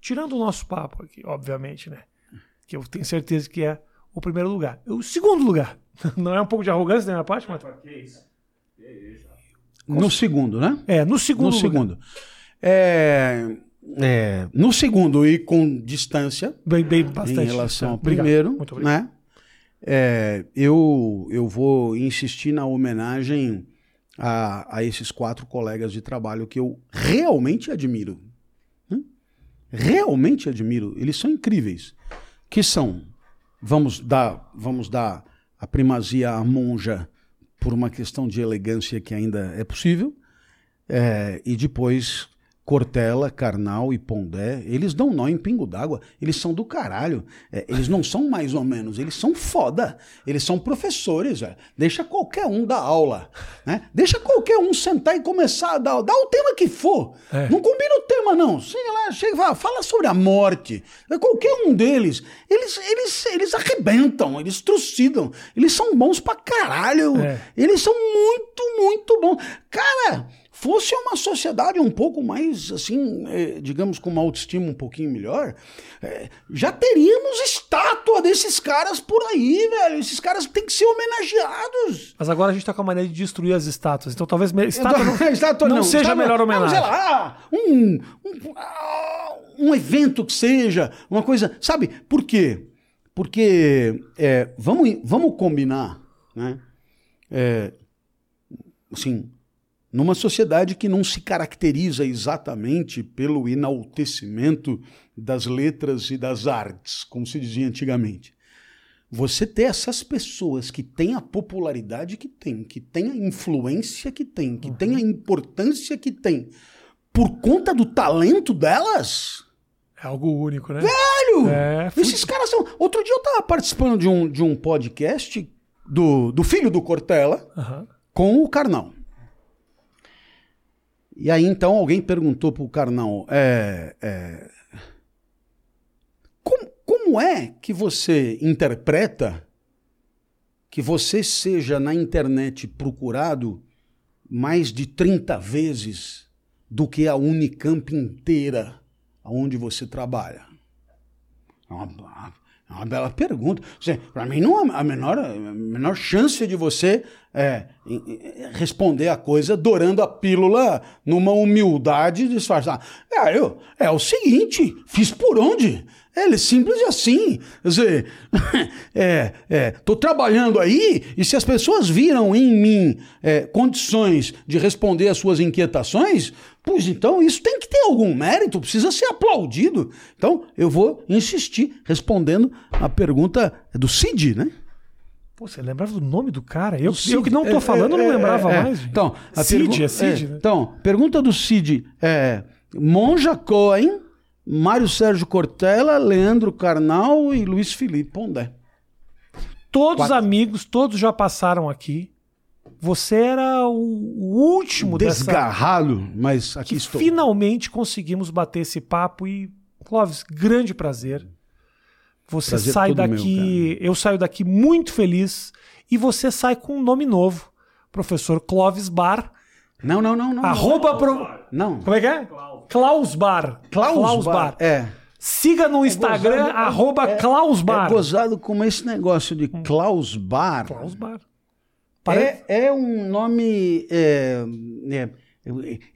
Tirando o nosso papo aqui, obviamente, né? Que eu tenho certeza que é o primeiro lugar. O segundo lugar. (laughs) Não é um pouco de arrogância da minha parte, mas. No segundo, né? É, no segundo No lugar. segundo. É, é, no segundo e com distância, Bem, bem bastante. em relação ao Obrigado. primeiro, Muito obrigado. né? É, eu, eu vou insistir na homenagem a, a esses quatro colegas de trabalho que eu realmente admiro. Realmente admiro. Eles são incríveis. Que são, vamos dar, vamos dar a primazia à monja por uma questão de elegância que ainda é possível, é, e depois Cortella, Karnal e Pondé, eles dão nó em pingo d'água. Eles são do caralho. É, eles não são mais ou menos, eles são foda. Eles são professores, velho. Deixa qualquer um dar aula. Né? Deixa qualquer um sentar e começar a dar. Dá o tema que for. É. Não combina o tema, não. Chega lá, chega, fala, fala sobre a morte. É Qualquer um deles. Eles, eles, eles arrebentam, eles trucidam. Eles são bons pra caralho. É. Eles são muito, muito bons. Cara, fosse uma sociedade um pouco mais, assim, eh, digamos, com uma autoestima um pouquinho melhor, eh, já teríamos estátua desses caras por aí, velho. Esses caras têm que ser homenageados. Mas agora a gente tá com a maneira de destruir as estátuas. Então talvez (laughs) estátua não, Estátua não seja a estátua- melhor não, homenagem. sei lá, um, um, ah, um evento que seja, uma coisa. Sabe por quê? Porque é, vamos, vamos combinar, né? É, assim, numa sociedade que não se caracteriza exatamente pelo enaltecimento das letras e das artes, como se dizia antigamente. Você ter essas pessoas que têm a popularidade que tem, que têm a influência que tem, que têm a importância que tem, por conta do talento delas, É algo único, né? velho! É, fui- esses caras são. Outro dia eu tava participando de um, de um podcast do, do filho do Cortella Aham. com o Carnal. E aí então alguém perguntou pro Carnal, é, é, como, como é que você interpreta que você seja na internet procurado mais de 30 vezes do que a Unicamp inteira onde você trabalha? É uma, é uma bela pergunta. Para mim, não há a menor, a menor chance de você é, responder a coisa dourando a pílula numa humildade disfarçada. É, eu, é o seguinte, fiz por onde? É simples assim. Quer dizer, (laughs) é, é, tô trabalhando aí e se as pessoas viram em mim é, condições de responder às suas inquietações, pois então isso tem que ter algum mérito, precisa ser aplaudido. Então eu vou insistir respondendo a pergunta do Cid, né? Pô, você lembrava do nome do cara? Eu, eu que não tô é, falando, é, não lembrava é, mais. Então, a Cid, é Cid, né? Então, pergunta do Cid é Monja Cohen Mário Sérgio Cortella, Leandro Carnal e Luiz Felipe Pondé. Todos Quatro. amigos, todos já passaram aqui. Você era o, o último Desgarrado, dessa... mas aqui que estou. Finalmente conseguimos bater esse papo e, Clóvis, grande prazer. Você prazer sai daqui, meu, eu saio daqui muito feliz e você sai com um nome novo, professor Clóvis Bar. Não, não, não, não. Arroba não. Pro... não. Como é que é? Klaus Bar. Klaus, Klaus Bar. É. Siga no Instagram, é gozado, arroba é, Klaus Bar. É gozado como esse negócio de Klaus Bar. Klaus Bar. É, é um nome. É, é,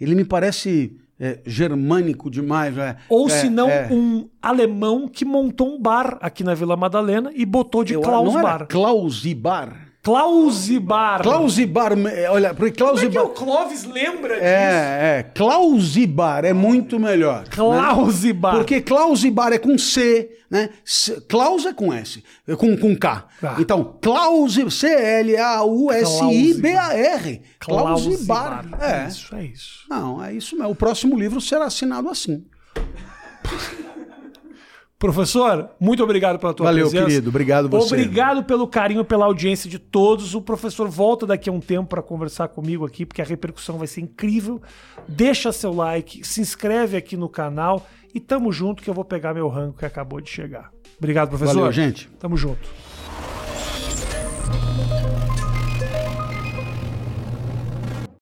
ele me parece é, germânico demais. É, Ou se não, um alemão que montou um bar aqui na Vila Madalena e botou de Eu, Klaus Bar. Clausibar. Clausibar, olha, porque Clausibar. Como é que o Clóvis lembra disso? É, é. Clausibar é muito melhor. Clausibar. Né? Porque Clausibar é com C, né? Klaus é com S, é com, com K. Ah. Então, Clausi, C-L-A-U-S-I-B-A-R. Clausibar. É. Isso, é isso. Não, é isso mesmo. O próximo livro será assinado assim. Professor, muito obrigado pela tua Valeu, presença. Valeu, querido. Obrigado você. Obrigado pelo carinho, pela audiência de todos. O professor volta daqui a um tempo para conversar comigo aqui, porque a repercussão vai ser incrível. Deixa seu like, se inscreve aqui no canal e tamo junto que eu vou pegar meu rango que acabou de chegar. Obrigado, professor. Valeu, gente. Tamo junto.